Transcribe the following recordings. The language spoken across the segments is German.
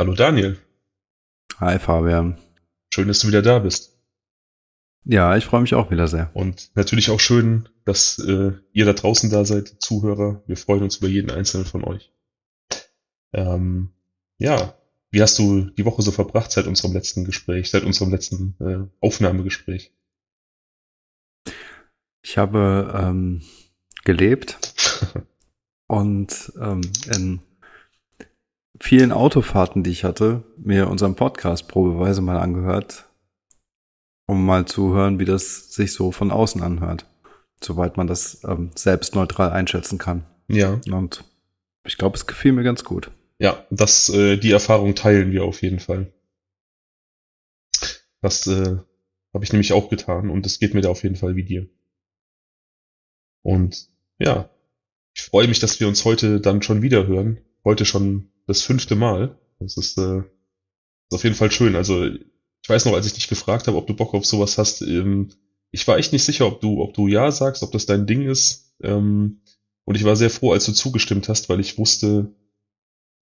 Hallo Daniel. Hi Fabian. Schön, dass du wieder da bist. Ja, ich freue mich auch wieder sehr. Und natürlich auch schön, dass äh, ihr da draußen da seid, Zuhörer. Wir freuen uns über jeden einzelnen von euch. Ähm, ja, wie hast du die Woche so verbracht seit unserem letzten Gespräch, seit unserem letzten äh, Aufnahmegespräch? Ich habe ähm, gelebt und ähm, in vielen Autofahrten, die ich hatte, mir unseren Podcast probeweise mal angehört, um mal zu hören, wie das sich so von außen anhört, soweit man das ähm, selbst neutral einschätzen kann. Ja. Und ich glaube, es gefiel mir ganz gut. Ja, das, äh, die Erfahrung teilen wir auf jeden Fall. Das äh, habe ich nämlich auch getan und es geht mir da auf jeden Fall wie dir. Und ja, ich freue mich, dass wir uns heute dann schon wieder hören. Heute schon das fünfte Mal. Das ist, äh, ist auf jeden Fall schön. Also ich weiß noch, als ich dich gefragt habe, ob du Bock auf sowas hast, ähm, ich war echt nicht sicher, ob du, ob du ja sagst, ob das dein Ding ist. Ähm, und ich war sehr froh, als du zugestimmt hast, weil ich wusste,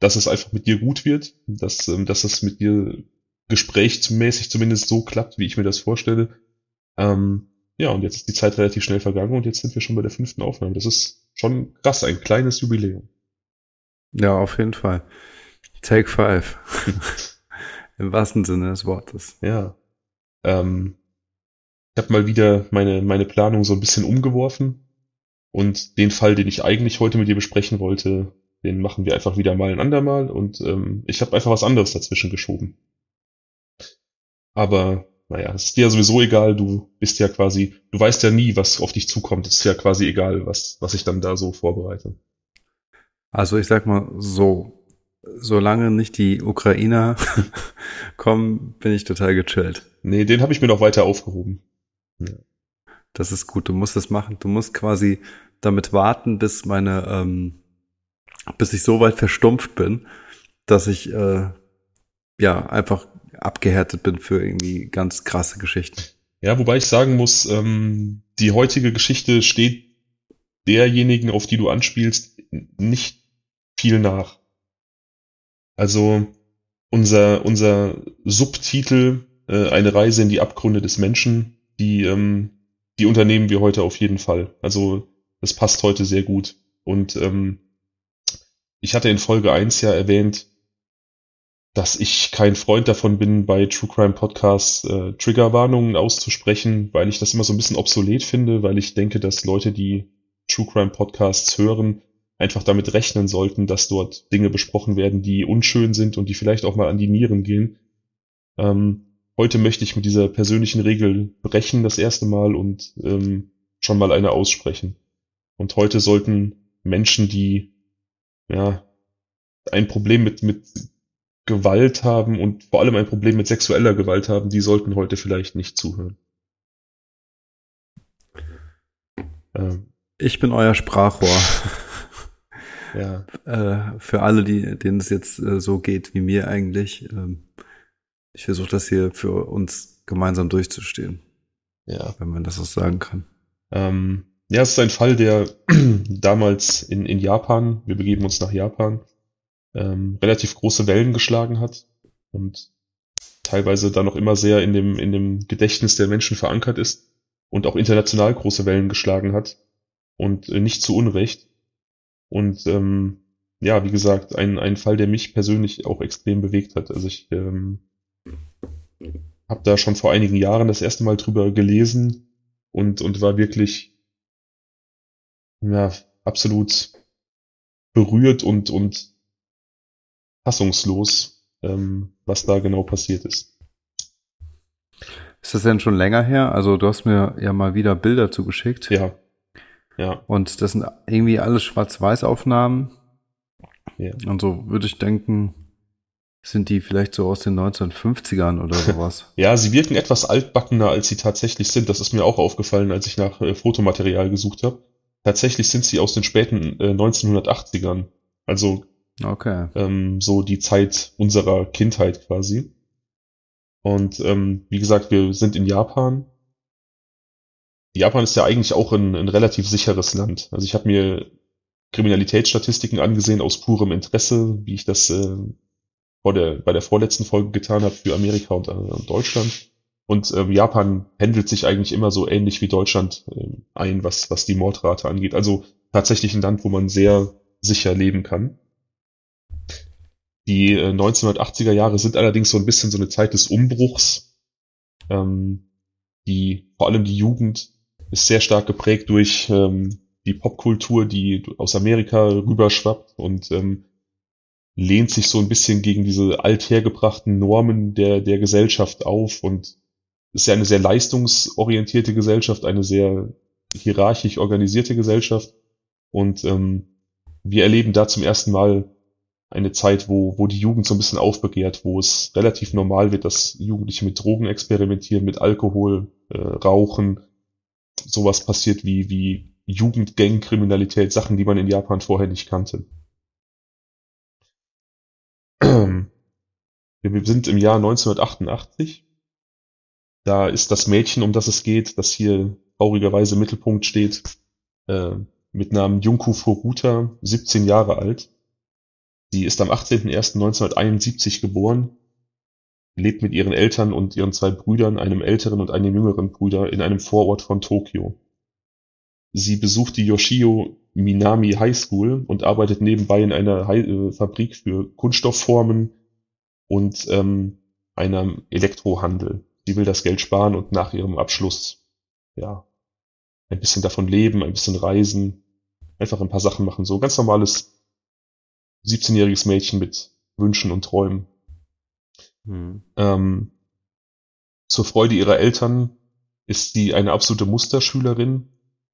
dass es einfach mit dir gut wird, dass, ähm, dass es mit dir gesprächsmäßig zumindest so klappt, wie ich mir das vorstelle. Ähm, ja, und jetzt ist die Zeit relativ schnell vergangen und jetzt sind wir schon bei der fünften Aufnahme. Das ist schon krass, ein kleines Jubiläum. Ja, auf jeden Fall. Take five. Im wahrsten Sinne des Wortes. Ja. Ähm, ich habe mal wieder meine, meine Planung so ein bisschen umgeworfen und den Fall, den ich eigentlich heute mit dir besprechen wollte, den machen wir einfach wieder mal ein andermal und ähm, ich habe einfach was anderes dazwischen geschoben. Aber naja, es ist dir ja sowieso egal, du bist ja quasi, du weißt ja nie, was auf dich zukommt. Es ist ja quasi egal, was, was ich dann da so vorbereite. Also ich sag mal so, solange nicht die Ukrainer kommen, bin ich total gechillt. Nee, den habe ich mir noch weiter aufgehoben. Ja. Das ist gut, du musst das machen. Du musst quasi damit warten, bis meine, ähm, bis ich so weit verstumpft bin, dass ich äh, ja einfach abgehärtet bin für irgendwie ganz krasse Geschichten. Ja, wobei ich sagen muss, ähm, die heutige Geschichte steht derjenigen, auf die du anspielst, nicht viel nach. Also unser, unser Subtitel, äh, eine Reise in die Abgründe des Menschen, die, ähm, die unternehmen wir heute auf jeden Fall. Also das passt heute sehr gut. Und ähm, ich hatte in Folge eins ja erwähnt, dass ich kein Freund davon bin, bei True Crime Podcasts äh, Triggerwarnungen auszusprechen, weil ich das immer so ein bisschen obsolet finde, weil ich denke, dass Leute, die True Crime Podcasts hören, einfach damit rechnen sollten, dass dort Dinge besprochen werden, die unschön sind und die vielleicht auch mal an die Nieren gehen. Ähm, heute möchte ich mit dieser persönlichen Regel brechen das erste Mal und ähm, schon mal eine aussprechen. Und heute sollten Menschen, die ja ein Problem mit, mit Gewalt haben und vor allem ein Problem mit sexueller Gewalt haben, die sollten heute vielleicht nicht zuhören. Ähm. Ich bin euer Sprachrohr. ja. Äh, für alle, die, denen es jetzt äh, so geht wie mir eigentlich. Ähm, ich versuche das hier für uns gemeinsam durchzustehen. Ja. Wenn man das so sagen kann. Ähm, ja, es ist ein Fall, der damals in, in Japan, wir begeben uns nach Japan, ähm, relativ große Wellen geschlagen hat und teilweise dann noch immer sehr in dem, in dem Gedächtnis der Menschen verankert ist und auch international große Wellen geschlagen hat und äh, nicht zu Unrecht. Und ähm, ja, wie gesagt, ein, ein Fall, der mich persönlich auch extrem bewegt hat. Also ich ähm, habe da schon vor einigen Jahren das erste Mal drüber gelesen und, und war wirklich ja, absolut berührt und, und fassungslos, ähm, was da genau passiert ist. Ist das denn schon länger her? Also du hast mir ja mal wieder Bilder zugeschickt. Ja. Ja. Und das sind irgendwie alles Schwarz-Weiß-Aufnahmen. Ja. Und so würde ich denken, sind die vielleicht so aus den 1950ern oder sowas. ja, sie wirken etwas altbackener, als sie tatsächlich sind. Das ist mir auch aufgefallen, als ich nach äh, Fotomaterial gesucht habe. Tatsächlich sind sie aus den späten äh, 1980ern. Also Okay. Ähm, so die Zeit unserer Kindheit quasi. Und ähm, wie gesagt, wir sind in Japan. Japan ist ja eigentlich auch ein, ein relativ sicheres Land. Also ich habe mir Kriminalitätsstatistiken angesehen aus purem Interesse, wie ich das äh, vor der, bei der vorletzten Folge getan habe für Amerika und, äh, und Deutschland. Und ähm, Japan pendelt sich eigentlich immer so ähnlich wie Deutschland äh, ein, was, was die Mordrate angeht. Also tatsächlich ein Land, wo man sehr sicher leben kann. Die äh, 1980er Jahre sind allerdings so ein bisschen so eine Zeit des Umbruchs. Ähm, die, vor allem die Jugend ist sehr stark geprägt durch ähm, die Popkultur, die aus Amerika rüberschwappt und ähm, lehnt sich so ein bisschen gegen diese althergebrachten Normen der, der Gesellschaft auf und ist ja eine sehr leistungsorientierte Gesellschaft, eine sehr hierarchisch organisierte Gesellschaft. Und ähm, wir erleben da zum ersten Mal eine Zeit, wo, wo die Jugend so ein bisschen aufbegehrt, wo es relativ normal wird, dass Jugendliche mit Drogen experimentieren, mit Alkohol, äh, Rauchen, sowas passiert wie, wie Jugendgang-Kriminalität, Sachen, die man in Japan vorher nicht kannte. Wir sind im Jahr 1988. Da ist das Mädchen, um das es geht, das hier traurigerweise im Mittelpunkt steht, äh, mit Namen Junko Furuta, 17 Jahre alt. Sie ist am 18.01.1971 geboren, lebt mit ihren Eltern und ihren zwei Brüdern, einem älteren und einem jüngeren Bruder, in einem Vorort von Tokio. Sie besucht die Yoshio Minami High School und arbeitet nebenbei in einer äh, Fabrik für Kunststoffformen und ähm, einem Elektrohandel. Sie will das Geld sparen und nach ihrem Abschluss ja ein bisschen davon leben, ein bisschen reisen, einfach ein paar Sachen machen. So ganz normales 17-jähriges Mädchen mit Wünschen und Träumen. Hm. Ähm, zur Freude ihrer Eltern ist sie eine absolute Musterschülerin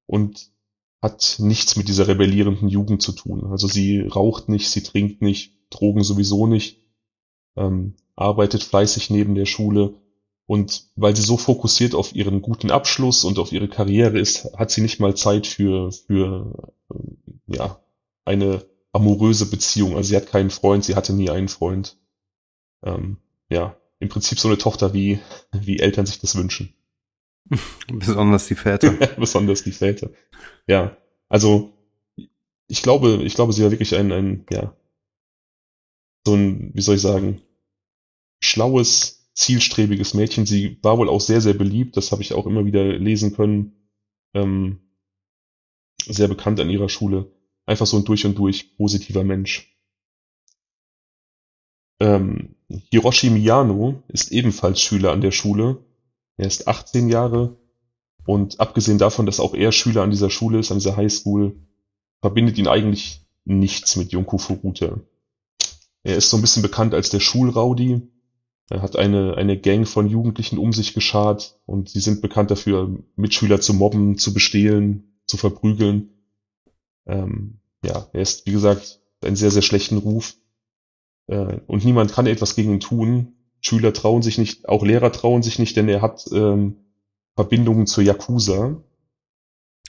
und hat nichts mit dieser rebellierenden Jugend zu tun. Also sie raucht nicht, sie trinkt nicht, Drogen sowieso nicht, ähm, arbeitet fleißig neben der Schule und weil sie so fokussiert auf ihren guten Abschluss und auf ihre Karriere ist, hat sie nicht mal Zeit für, für äh, ja, eine amoröse Beziehung. Also sie hat keinen Freund, sie hatte nie einen Freund. Ähm, ja, im Prinzip so eine Tochter, wie, wie Eltern sich das wünschen. Besonders die Väter. Besonders die Väter. Ja, also ich glaube, ich glaube, sie war wirklich ein, ein, ja, so ein, wie soll ich sagen, schlaues, zielstrebiges Mädchen. Sie war wohl auch sehr, sehr beliebt, das habe ich auch immer wieder lesen können. Ähm, sehr bekannt an ihrer Schule. Einfach so ein durch und durch positiver Mensch. Ähm, Hiroshi Miyano ist ebenfalls Schüler an der Schule. Er ist 18 Jahre und abgesehen davon, dass auch er Schüler an dieser Schule ist, an dieser Highschool, verbindet ihn eigentlich nichts mit Junko Furuta. Er ist so ein bisschen bekannt als der Schulraudi. Er hat eine, eine Gang von Jugendlichen um sich geschart und sie sind bekannt dafür, Mitschüler zu mobben, zu bestehlen, zu verprügeln. Ähm, ja, er ist, wie gesagt, einen sehr, sehr schlechten Ruf. Äh, und niemand kann etwas gegen ihn tun. Schüler trauen sich nicht, auch Lehrer trauen sich nicht, denn er hat ähm, Verbindungen zur Yakuza.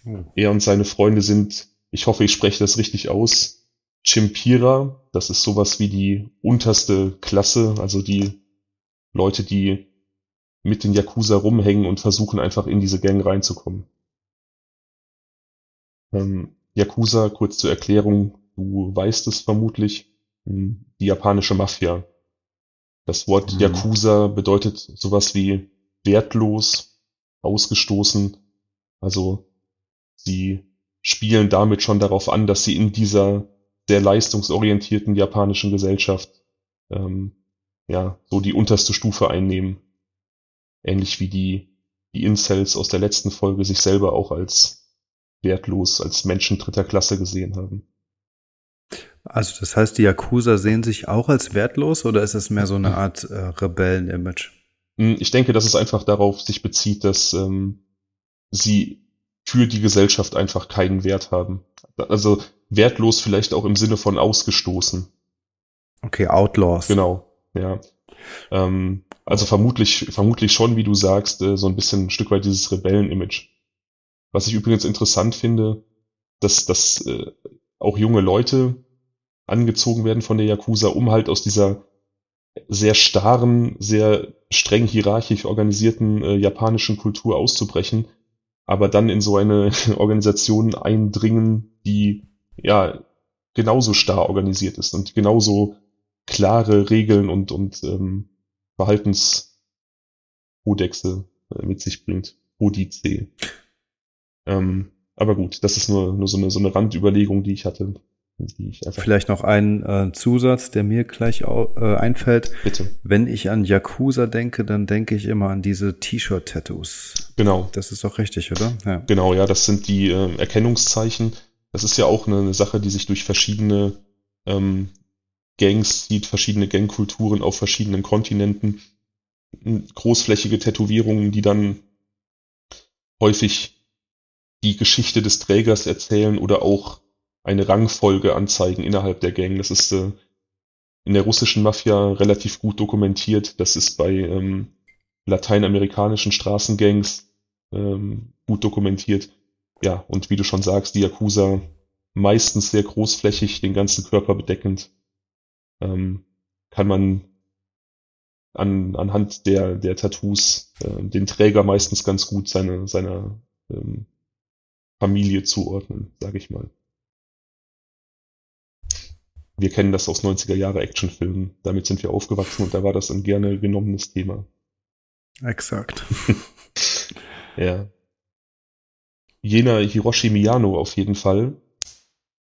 Oh. Er und seine Freunde sind, ich hoffe, ich spreche das richtig aus, Chimpira, das ist sowas wie die unterste Klasse, also die Leute, die mit den Yakuza rumhängen und versuchen einfach in diese Gang reinzukommen. Ähm, Yakuza, kurz zur Erklärung, du weißt es vermutlich, die japanische Mafia. Das Wort mhm. Yakuza bedeutet sowas wie wertlos, ausgestoßen. Also sie spielen damit schon darauf an, dass sie in dieser sehr leistungsorientierten japanischen Gesellschaft ähm, ja so die unterste Stufe einnehmen. Ähnlich wie die, die Incels aus der letzten Folge sich selber auch als wertlos, als Menschen dritter Klasse gesehen haben. Also das heißt, die Yakuza sehen sich auch als wertlos oder ist es mehr so eine Art äh, Rebellen-Image? Hm, ich denke, dass es einfach darauf sich bezieht, dass ähm, sie für die Gesellschaft einfach keinen Wert haben. Also wertlos vielleicht auch im Sinne von ausgestoßen. Okay, Outlaws. Genau, ja. Ähm, also vermutlich, vermutlich schon, wie du sagst, äh, so ein bisschen ein Stück weit dieses Rebellen-Image. Was ich übrigens interessant finde, dass, dass äh, auch junge Leute angezogen werden von der Yakuza, um halt aus dieser sehr starren, sehr streng hierarchisch organisierten äh, japanischen Kultur auszubrechen, aber dann in so eine Organisation eindringen, die ja genauso starr organisiert ist und genauso klare Regeln und, und ähm, Verhaltenskodexe äh, mit sich bringt. Odyssee. Ähm, aber gut, das ist nur, nur so, eine, so eine Randüberlegung, die ich hatte. Vielleicht noch ein äh, Zusatz, der mir gleich äh, einfällt. Bitte. Wenn ich an Yakuza denke, dann denke ich immer an diese T-Shirt-Tattoos. Genau. Das ist doch richtig, oder? Ja. Genau, ja, das sind die äh, Erkennungszeichen. Das ist ja auch eine, eine Sache, die sich durch verschiedene ähm, Gangs zieht, verschiedene Gangkulturen auf verschiedenen Kontinenten. Großflächige Tätowierungen, die dann häufig die Geschichte des Trägers erzählen oder auch eine Rangfolge anzeigen innerhalb der Gang. Das ist äh, in der russischen Mafia relativ gut dokumentiert. Das ist bei ähm, lateinamerikanischen Straßengangs ähm, gut dokumentiert. Ja, und wie du schon sagst, die Yakuza meistens sehr großflächig, den ganzen Körper bedeckend. Ähm, kann man an, anhand der, der Tattoos äh, den Träger meistens ganz gut seine, seiner ähm, Familie zuordnen, sage ich mal. Wir kennen das aus 90er Jahre Actionfilmen. Damit sind wir aufgewachsen und da war das ein gerne genommenes Thema. Exakt. ja. Jener Hiroshi Miyano auf jeden Fall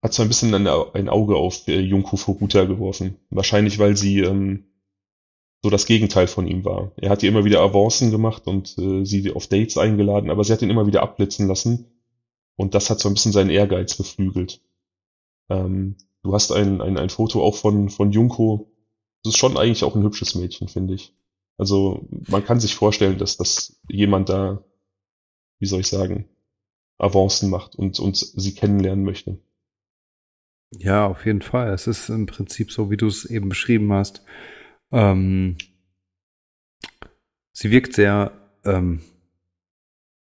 hat so ein bisschen ein, ein Auge auf äh, Junko Furuta geworfen. Wahrscheinlich, weil sie ähm, so das Gegenteil von ihm war. Er hat ihr immer wieder Avancen gemacht und äh, sie auf Dates eingeladen, aber sie hat ihn immer wieder abblitzen lassen. Und das hat so ein bisschen seinen Ehrgeiz beflügelt. Ähm, du hast ein, ein, ein Foto auch von, von Junko. Das ist schon eigentlich auch ein hübsches Mädchen, finde ich. Also man kann sich vorstellen, dass, dass jemand da, wie soll ich sagen, Avancen macht und, und sie kennenlernen möchte. Ja, auf jeden Fall. Es ist im Prinzip so, wie du es eben beschrieben hast. Ähm, sie wirkt sehr ähm,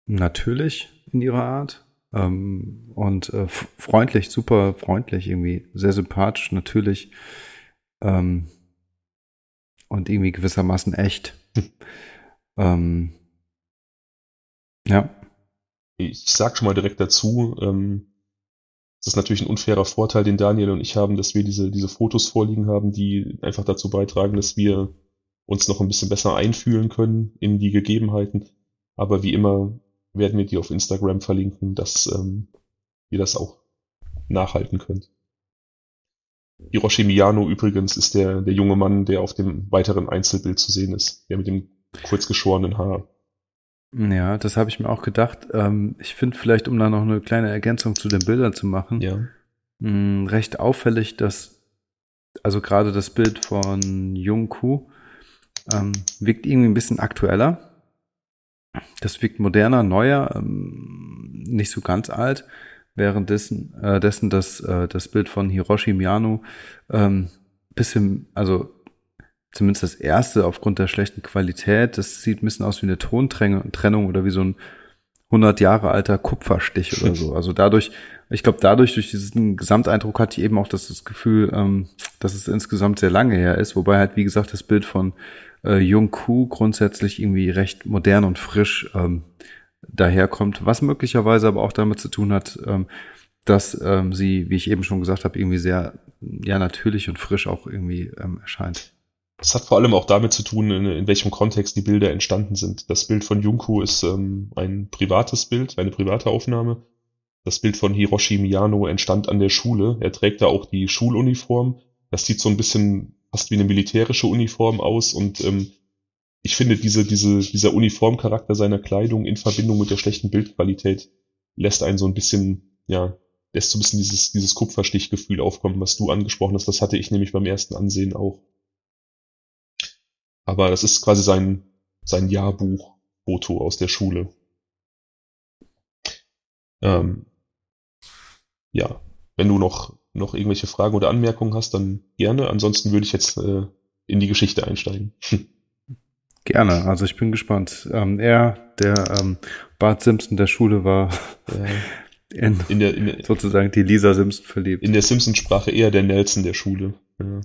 natürlich in ihrer Art ähm, und äh, freundlich, super freundlich irgendwie, sehr sympathisch, natürlich ähm, und irgendwie gewissermaßen echt. ähm, ja. Ich sag schon mal direkt dazu, ähm, das ist natürlich ein unfairer Vorteil, den Daniel und ich haben, dass wir diese, diese Fotos vorliegen haben, die einfach dazu beitragen, dass wir uns noch ein bisschen besser einfühlen können in die Gegebenheiten. Aber wie immer werden wir die auf Instagram verlinken, dass ähm, ihr das auch nachhalten könnt. Hiroshi Miyano übrigens ist der, der junge Mann, der auf dem weiteren Einzelbild zu sehen ist, der mit dem kurz geschorenen Haar. Ja, das habe ich mir auch gedacht. Ähm, ich finde vielleicht, um da noch eine kleine Ergänzung zu den Bildern zu machen, ja. mh, hm, recht auffällig, dass also gerade das Bild von Jung Ku ähm, wirkt irgendwie ein bisschen aktueller. Das wirkt moderner, neuer, ähm, nicht so ganz alt. Währenddessen äh, dessen das, äh, das Bild von Hiroshi Miyano ähm, bisschen, also zumindest das erste aufgrund der schlechten Qualität. Das sieht ein bisschen aus wie eine Tontrennung oder wie so ein 100 Jahre alter Kupferstich oder so. Also dadurch, ich glaube, dadurch, durch diesen Gesamteindruck hatte ich eben auch das, das Gefühl, ähm, dass es insgesamt sehr lange her ist. Wobei halt, wie gesagt, das Bild von äh, Jung Ku grundsätzlich irgendwie recht modern und frisch ähm, daherkommt. Was möglicherweise aber auch damit zu tun hat, ähm, dass ähm, sie, wie ich eben schon gesagt habe, irgendwie sehr ja natürlich und frisch auch irgendwie ähm, erscheint. Das hat vor allem auch damit zu tun, in, in welchem Kontext die Bilder entstanden sind. Das Bild von Junko ist ähm, ein privates Bild, eine private Aufnahme. Das Bild von Hiroshi Miyano entstand an der Schule. Er trägt da auch die Schuluniform. Das sieht so ein bisschen fast wie eine militärische Uniform aus und ähm, ich finde diese, diese, dieser Uniformcharakter seiner Kleidung in Verbindung mit der schlechten Bildqualität lässt einen so ein bisschen, ja, lässt so ein bisschen dieses, dieses Kupferstichgefühl aufkommen, was du angesprochen hast. Das hatte ich nämlich beim ersten Ansehen auch. Aber das ist quasi sein, sein Jahrbuch-Foto aus der Schule. Ähm, ja, wenn du noch, noch irgendwelche Fragen oder Anmerkungen hast, dann gerne. Ansonsten würde ich jetzt äh, in die Geschichte einsteigen. Gerne, also ich bin gespannt. Ähm, er, der ähm, Bart Simpson der Schule war in, in, der, in der, sozusagen die Lisa Simpson verliebt. In der Simpson-Sprache eher der Nelson der Schule. Ja.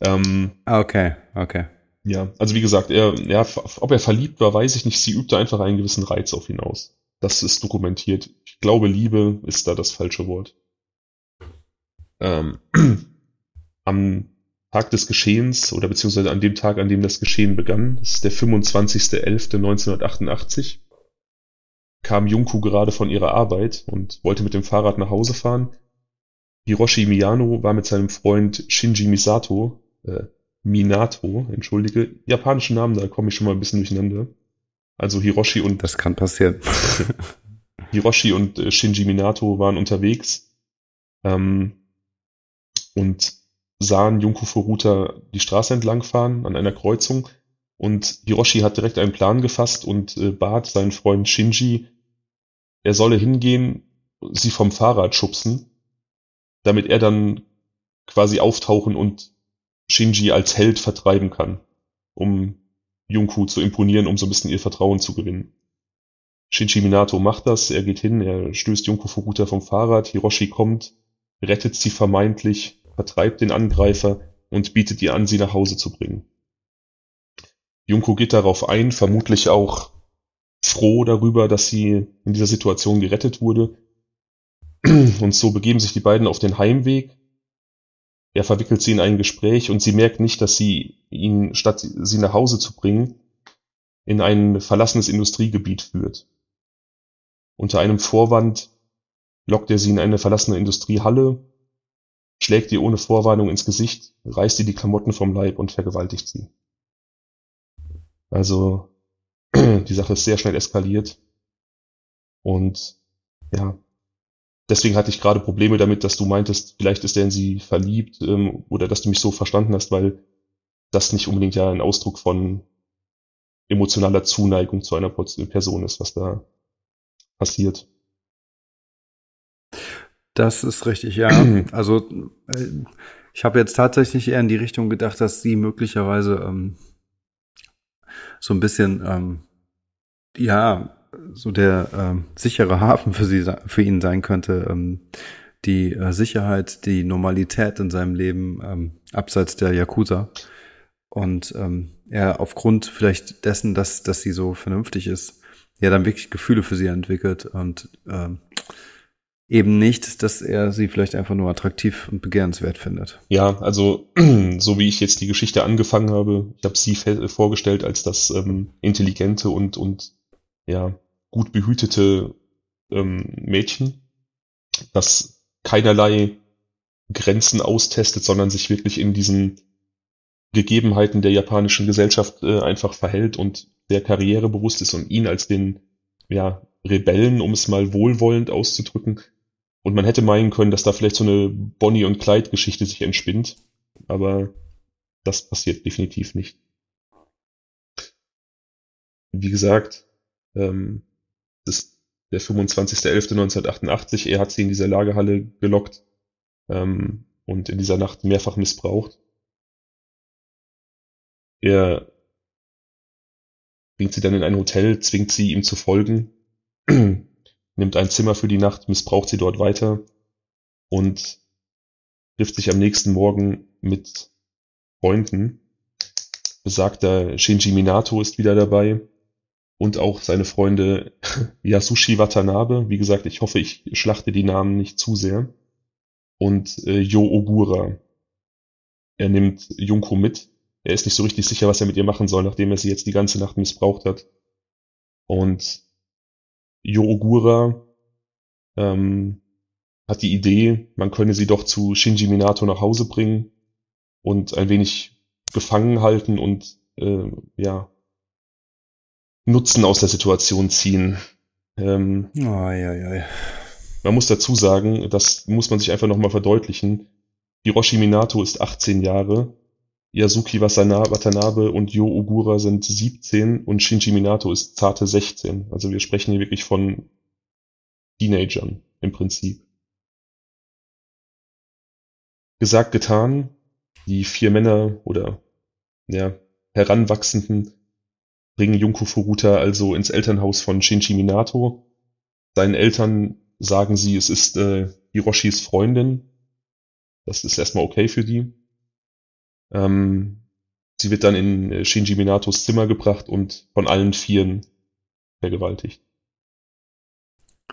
Ähm, ah, okay, okay. Ja, also wie gesagt, er, ja, ob er verliebt war, weiß ich nicht. Sie übte einfach einen gewissen Reiz auf ihn aus. Das ist dokumentiert. Ich glaube, Liebe ist da das falsche Wort. Ähm, am Tag des Geschehens oder beziehungsweise an dem Tag, an dem das Geschehen begann, das ist der 25.11.1988, kam Junko gerade von ihrer Arbeit und wollte mit dem Fahrrad nach Hause fahren. Hiroshi Miyano war mit seinem Freund Shinji Misato, äh, Minato, entschuldige, japanische Namen, da komme ich schon mal ein bisschen durcheinander. Also Hiroshi und Das kann passieren. Hiroshi und äh, Shinji Minato waren unterwegs ähm, und sahen Junko Furuta die Straße entlang fahren an einer Kreuzung und Hiroshi hat direkt einen Plan gefasst und äh, bat seinen Freund Shinji, er solle hingehen, sie vom Fahrrad schubsen, damit er dann quasi auftauchen und Shinji als Held vertreiben kann, um Junko zu imponieren, um so ein bisschen ihr Vertrauen zu gewinnen. Shinji Minato macht das, er geht hin, er stößt Junko Furuta vom Fahrrad, Hiroshi kommt, rettet sie vermeintlich, vertreibt den Angreifer und bietet ihr an, sie nach Hause zu bringen. Junko geht darauf ein, vermutlich auch froh darüber, dass sie in dieser Situation gerettet wurde. Und so begeben sich die beiden auf den Heimweg. Er verwickelt sie in ein Gespräch und sie merkt nicht, dass sie ihn, statt sie nach Hause zu bringen, in ein verlassenes Industriegebiet führt. Unter einem Vorwand lockt er sie in eine verlassene Industriehalle, schlägt ihr ohne Vorwarnung ins Gesicht, reißt ihr die Klamotten vom Leib und vergewaltigt sie. Also die Sache ist sehr schnell eskaliert. Und ja, deswegen hatte ich gerade Probleme damit, dass du meintest, vielleicht ist er in sie verliebt ähm, oder dass du mich so verstanden hast, weil das nicht unbedingt ja ein Ausdruck von emotionaler Zuneigung zu einer Person ist, was da passiert. Das ist richtig, ja. Also äh, ich habe jetzt tatsächlich eher in die Richtung gedacht, dass sie möglicherweise ähm, so ein bisschen, ähm, ja, so der ähm, sichere Hafen für sie, für ihn sein könnte. Ähm, die äh, Sicherheit, die Normalität in seinem Leben ähm, abseits der Yakuza. Und ähm, er aufgrund vielleicht dessen, dass, dass sie so vernünftig ist, ja dann wirklich Gefühle für sie entwickelt und ähm, eben nicht, dass er sie vielleicht einfach nur attraktiv und begehrenswert findet. Ja, also so wie ich jetzt die Geschichte angefangen habe, ich habe sie vorgestellt als das ähm, intelligente und und ja gut behütete ähm, Mädchen, das keinerlei Grenzen austestet, sondern sich wirklich in diesen Gegebenheiten der japanischen Gesellschaft äh, einfach verhält und sehr karrierebewusst ist und ihn als den ja, Rebellen, um es mal wohlwollend auszudrücken. Und man hätte meinen können, dass da vielleicht so eine Bonnie und Clyde Geschichte sich entspinnt. Aber das passiert definitiv nicht. Wie gesagt, ähm, ist der 25.11.1988. Er hat sie in dieser Lagerhalle gelockt ähm, und in dieser Nacht mehrfach missbraucht. Er bringt sie dann in ein Hotel, zwingt sie ihm zu folgen, nimmt ein Zimmer für die Nacht, missbraucht sie dort weiter und trifft sich am nächsten Morgen mit Freunden. Besagter Shinji Minato ist wieder dabei und auch seine Freunde Yasushi Watanabe. Wie gesagt, ich hoffe, ich schlachte die Namen nicht zu sehr. Und äh, Yo Ogura. Er nimmt Junko mit er ist nicht so richtig sicher, was er mit ihr machen soll, nachdem er sie jetzt die ganze Nacht missbraucht hat. Und Yo Ogura ähm, hat die Idee, man könne sie doch zu Shinji Minato nach Hause bringen und ein wenig gefangen halten und äh, ja Nutzen aus der Situation ziehen. Ähm, oh, ja, ja. Man muss dazu sagen, das muss man sich einfach nochmal verdeutlichen. Hiroshi Minato ist 18 Jahre Yasuki Watanabe und Yo Ogura sind 17 und Shinji Minato ist zarte 16. Also wir sprechen hier wirklich von Teenagern im Prinzip. Gesagt, getan. Die vier Männer oder ja, Heranwachsenden bringen Junko Furuta also ins Elternhaus von Shinji Minato. Seinen Eltern sagen sie, es ist äh, Hiroshis Freundin. Das ist erstmal okay für die. Ähm, sie wird dann in äh, Shinji Minatos Zimmer gebracht und von allen Vieren vergewaltigt.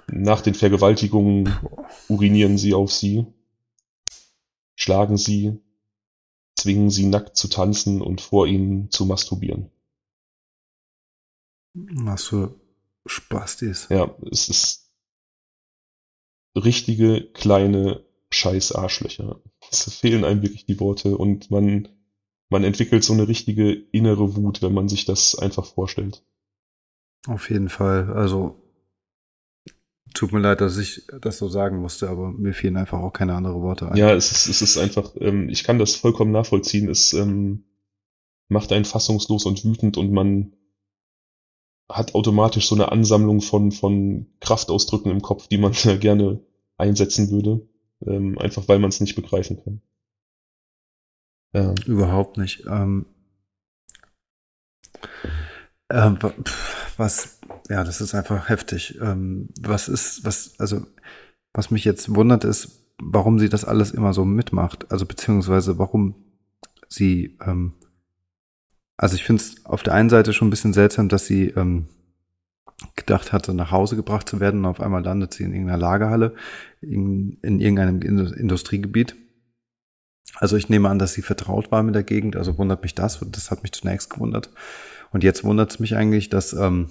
Nach den Vergewaltigungen urinieren sie auf sie, schlagen sie, zwingen sie nackt zu tanzen und vor ihnen zu masturbieren. Was für Spastis. Ja, es ist richtige kleine scheiß Arschlöcher. Es fehlen einem wirklich die Worte und man, man entwickelt so eine richtige innere Wut, wenn man sich das einfach vorstellt. Auf jeden Fall. Also tut mir leid, dass ich das so sagen musste, aber mir fielen einfach auch keine anderen Worte ein. Ja, es ist, es ist einfach, ähm, ich kann das vollkommen nachvollziehen. Es ähm, macht einen fassungslos und wütend und man hat automatisch so eine Ansammlung von, von Kraftausdrücken im Kopf, die man gerne einsetzen würde, ähm, einfach weil man es nicht begreifen kann. Ja. Überhaupt nicht. Ähm, äh, was, ja, das ist einfach heftig. Ähm, was ist, was, also, was mich jetzt wundert, ist, warum sie das alles immer so mitmacht. Also, beziehungsweise, warum sie, ähm, also ich finde es auf der einen Seite schon ein bisschen seltsam, dass sie ähm, gedacht hatte, nach Hause gebracht zu werden und auf einmal landet sie in irgendeiner Lagerhalle, in, in irgendeinem Industriegebiet. Also ich nehme an, dass sie vertraut war mit der Gegend, also wundert mich das, das hat mich zunächst gewundert. Und jetzt wundert es mich eigentlich, dass ähm,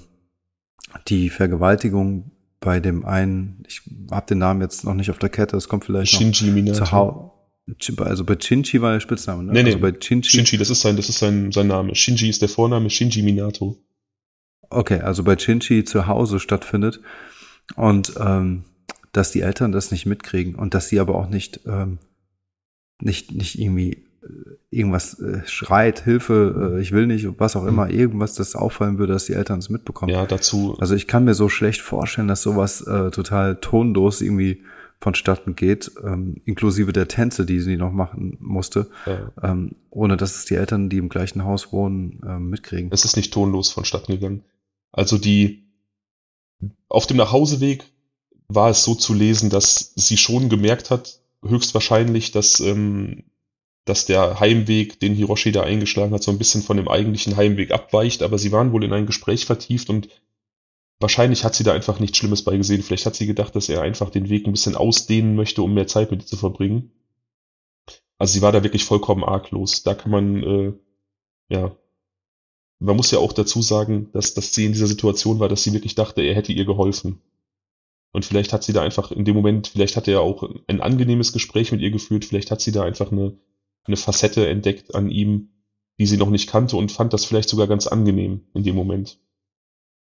die Vergewaltigung bei dem einen, ich habe den Namen jetzt noch nicht auf der Kette, es kommt vielleicht Shinji noch Minato. zu Hause. Also bei Shinji war der Spitzname, ne? Nee, nee. Also bei Shinji, Shinji, das ist sein, das ist sein, sein Name. Shinji ist der Vorname, Shinji Minato. Okay, also bei Shinji zu Hause stattfindet und ähm, dass die Eltern das nicht mitkriegen und dass sie aber auch nicht ähm, nicht nicht irgendwie äh, irgendwas äh, schreit, Hilfe, äh, ich will nicht, was auch immer, irgendwas, das auffallen würde, dass die Eltern es mitbekommen. Ja, dazu. Also ich kann mir so schlecht vorstellen, dass sowas äh, total tonlos irgendwie vonstatten geht, ähm, inklusive der Tänze, die sie noch machen musste, ja. ähm, ohne dass es die Eltern, die im gleichen Haus wohnen, ähm, mitkriegen. Es ist nicht tonlos vonstatten gegangen. Also die auf dem Nachhauseweg war es so zu lesen, dass sie schon gemerkt hat, höchstwahrscheinlich, dass, ähm, dass der Heimweg, den Hiroshi da eingeschlagen hat, so ein bisschen von dem eigentlichen Heimweg abweicht, aber sie waren wohl in ein Gespräch vertieft und wahrscheinlich hat sie da einfach nichts Schlimmes bei gesehen. Vielleicht hat sie gedacht, dass er einfach den Weg ein bisschen ausdehnen möchte, um mehr Zeit mit ihr zu verbringen. Also sie war da wirklich vollkommen arglos. Da kann man, äh, ja, man muss ja auch dazu sagen, dass, dass sie in dieser Situation war, dass sie wirklich dachte, er hätte ihr geholfen. Und vielleicht hat sie da einfach in dem Moment, vielleicht hat er auch ein angenehmes Gespräch mit ihr geführt, vielleicht hat sie da einfach eine, eine Facette entdeckt an ihm, die sie noch nicht kannte und fand das vielleicht sogar ganz angenehm in dem Moment.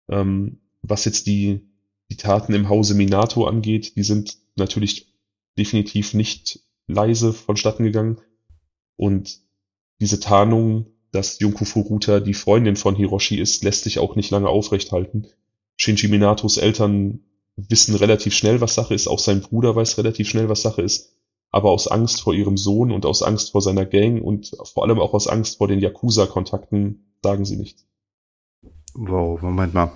Ähm, was jetzt die, die Taten im Hause Minato angeht, die sind natürlich definitiv nicht leise vonstatten gegangen. Und diese Tarnung dass Junko Furuta die Freundin von Hiroshi ist, lässt sich auch nicht lange aufrechthalten. Shinji Minatos Eltern wissen relativ schnell, was Sache ist, auch sein Bruder weiß relativ schnell, was Sache ist, aber aus Angst vor ihrem Sohn und aus Angst vor seiner Gang und vor allem auch aus Angst vor den Yakuza-Kontakten sagen sie nichts. Wow, Moment mal.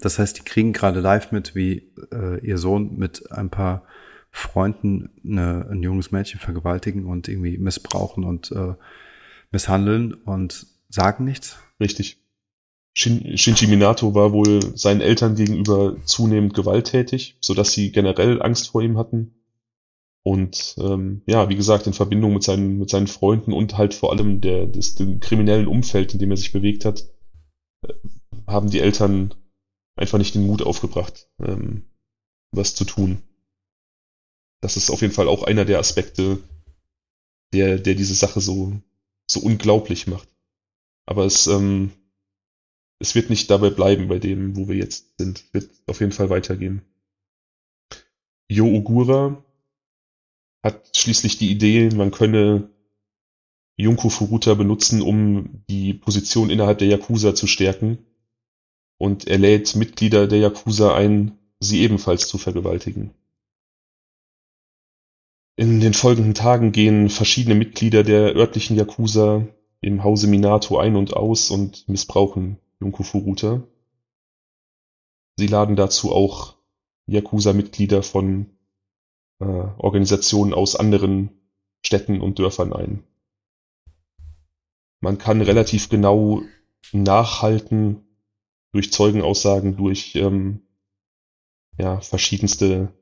Das heißt, die kriegen gerade live mit, wie äh, ihr Sohn mit ein paar Freunden eine, ein junges Mädchen vergewaltigen und irgendwie missbrauchen und äh, misshandeln und sagen nichts. Richtig. Shin, Shinji Minato war wohl seinen Eltern gegenüber zunehmend gewalttätig, so dass sie generell Angst vor ihm hatten. Und ähm, ja, wie gesagt, in Verbindung mit seinen, mit seinen Freunden und halt vor allem der, des, dem kriminellen Umfeld, in dem er sich bewegt hat, äh, haben die Eltern einfach nicht den Mut aufgebracht, ähm, was zu tun. Das ist auf jeden Fall auch einer der Aspekte, der, der diese Sache so, so unglaublich macht. Aber es, ähm, es wird nicht dabei bleiben bei dem, wo wir jetzt sind. Wird auf jeden Fall weitergehen. Yo Ogura hat schließlich die Idee, man könne Junko Furuta benutzen, um die Position innerhalb der Yakuza zu stärken. Und er lädt Mitglieder der Yakuza ein, sie ebenfalls zu vergewaltigen. In den folgenden Tagen gehen verschiedene Mitglieder der örtlichen Yakuza im Hause Minato ein und aus und missbrauchen Junko Furuta. Sie laden dazu auch Yakuza-Mitglieder von äh, Organisationen aus anderen Städten und Dörfern ein. Man kann relativ genau nachhalten durch Zeugenaussagen, durch ähm, ja, verschiedenste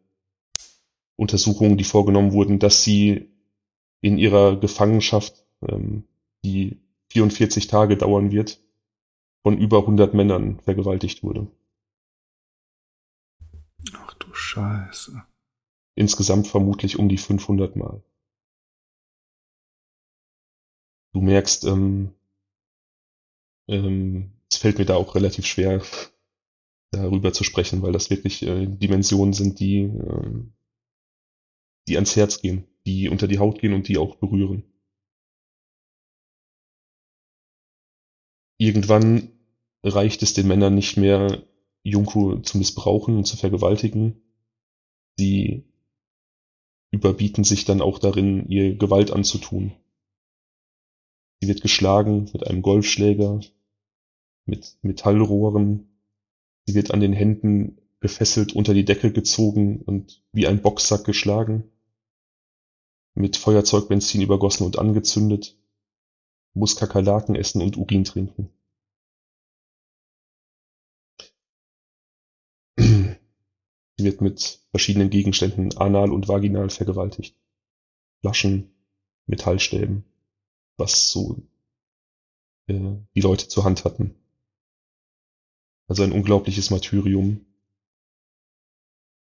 Untersuchungen, die vorgenommen wurden, dass sie in ihrer Gefangenschaft, ähm, die 44 Tage dauern wird, von über 100 Männern vergewaltigt wurde. Ach du Scheiße. Insgesamt vermutlich um die 500 Mal. Du merkst, ähm, ähm, es fällt mir da auch relativ schwer, darüber zu sprechen, weil das wirklich äh, Dimensionen sind, die, äh, die ans Herz gehen, die unter die Haut gehen und die auch berühren. Irgendwann reicht es den Männern nicht mehr, Junko zu missbrauchen und zu vergewaltigen. Sie überbieten sich dann auch darin, ihr Gewalt anzutun. Sie wird geschlagen mit einem Golfschläger, mit Metallrohren. Sie wird an den Händen gefesselt unter die Decke gezogen und wie ein Boxsack geschlagen. Mit Feuerzeugbenzin übergossen und angezündet. Muss Kakerlaken essen und Urin trinken. Sie wird mit verschiedenen Gegenständen anal und vaginal vergewaltigt. Flaschen, Metallstäben, was so äh, die Leute zur Hand hatten. Also ein unglaubliches Martyrium.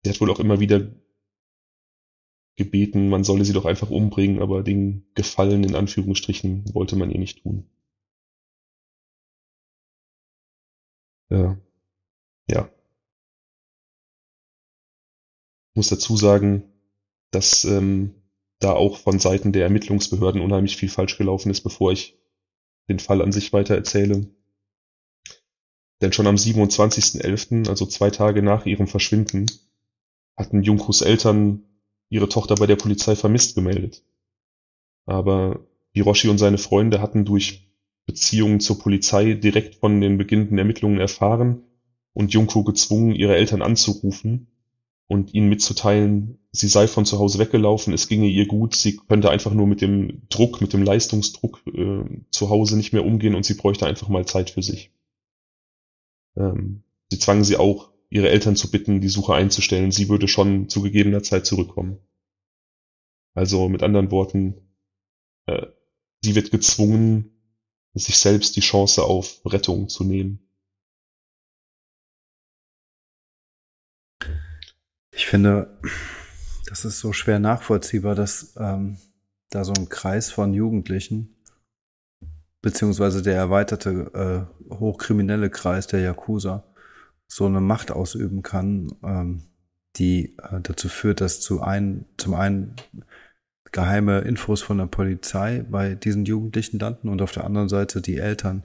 Sie hat wohl auch immer wieder gebeten, man solle sie doch einfach umbringen, aber den Gefallen in Anführungsstrichen wollte man ihr nicht tun. Ja. Ja. muss dazu sagen, dass ähm, da auch von Seiten der Ermittlungsbehörden unheimlich viel falsch gelaufen ist, bevor ich den Fall an sich weiter erzähle. Denn schon am 27.11., also zwei Tage nach ihrem Verschwinden, hatten Junkos Eltern ihre Tochter bei der Polizei vermisst gemeldet. Aber Hiroshi und seine Freunde hatten durch Beziehungen zur Polizei direkt von den beginnenden Ermittlungen erfahren und Junko gezwungen, ihre Eltern anzurufen und ihnen mitzuteilen, sie sei von zu Hause weggelaufen, es ginge ihr gut, sie könnte einfach nur mit dem Druck, mit dem Leistungsdruck äh, zu Hause nicht mehr umgehen und sie bräuchte einfach mal Zeit für sich. Ähm, sie zwangen sie auch, ihre Eltern zu bitten, die Suche einzustellen. Sie würde schon zu gegebener Zeit zurückkommen. Also mit anderen Worten, äh, sie wird gezwungen, sich selbst die Chance auf Rettung zu nehmen. Ich finde, das ist so schwer nachvollziehbar, dass ähm, da so ein Kreis von Jugendlichen, beziehungsweise der erweiterte äh, hochkriminelle Kreis der Yakuza, so eine Macht ausüben kann, ähm, die äh, dazu führt, dass zu ein, zum einen geheime Infos von der Polizei bei diesen Jugendlichen landen und auf der anderen Seite die Eltern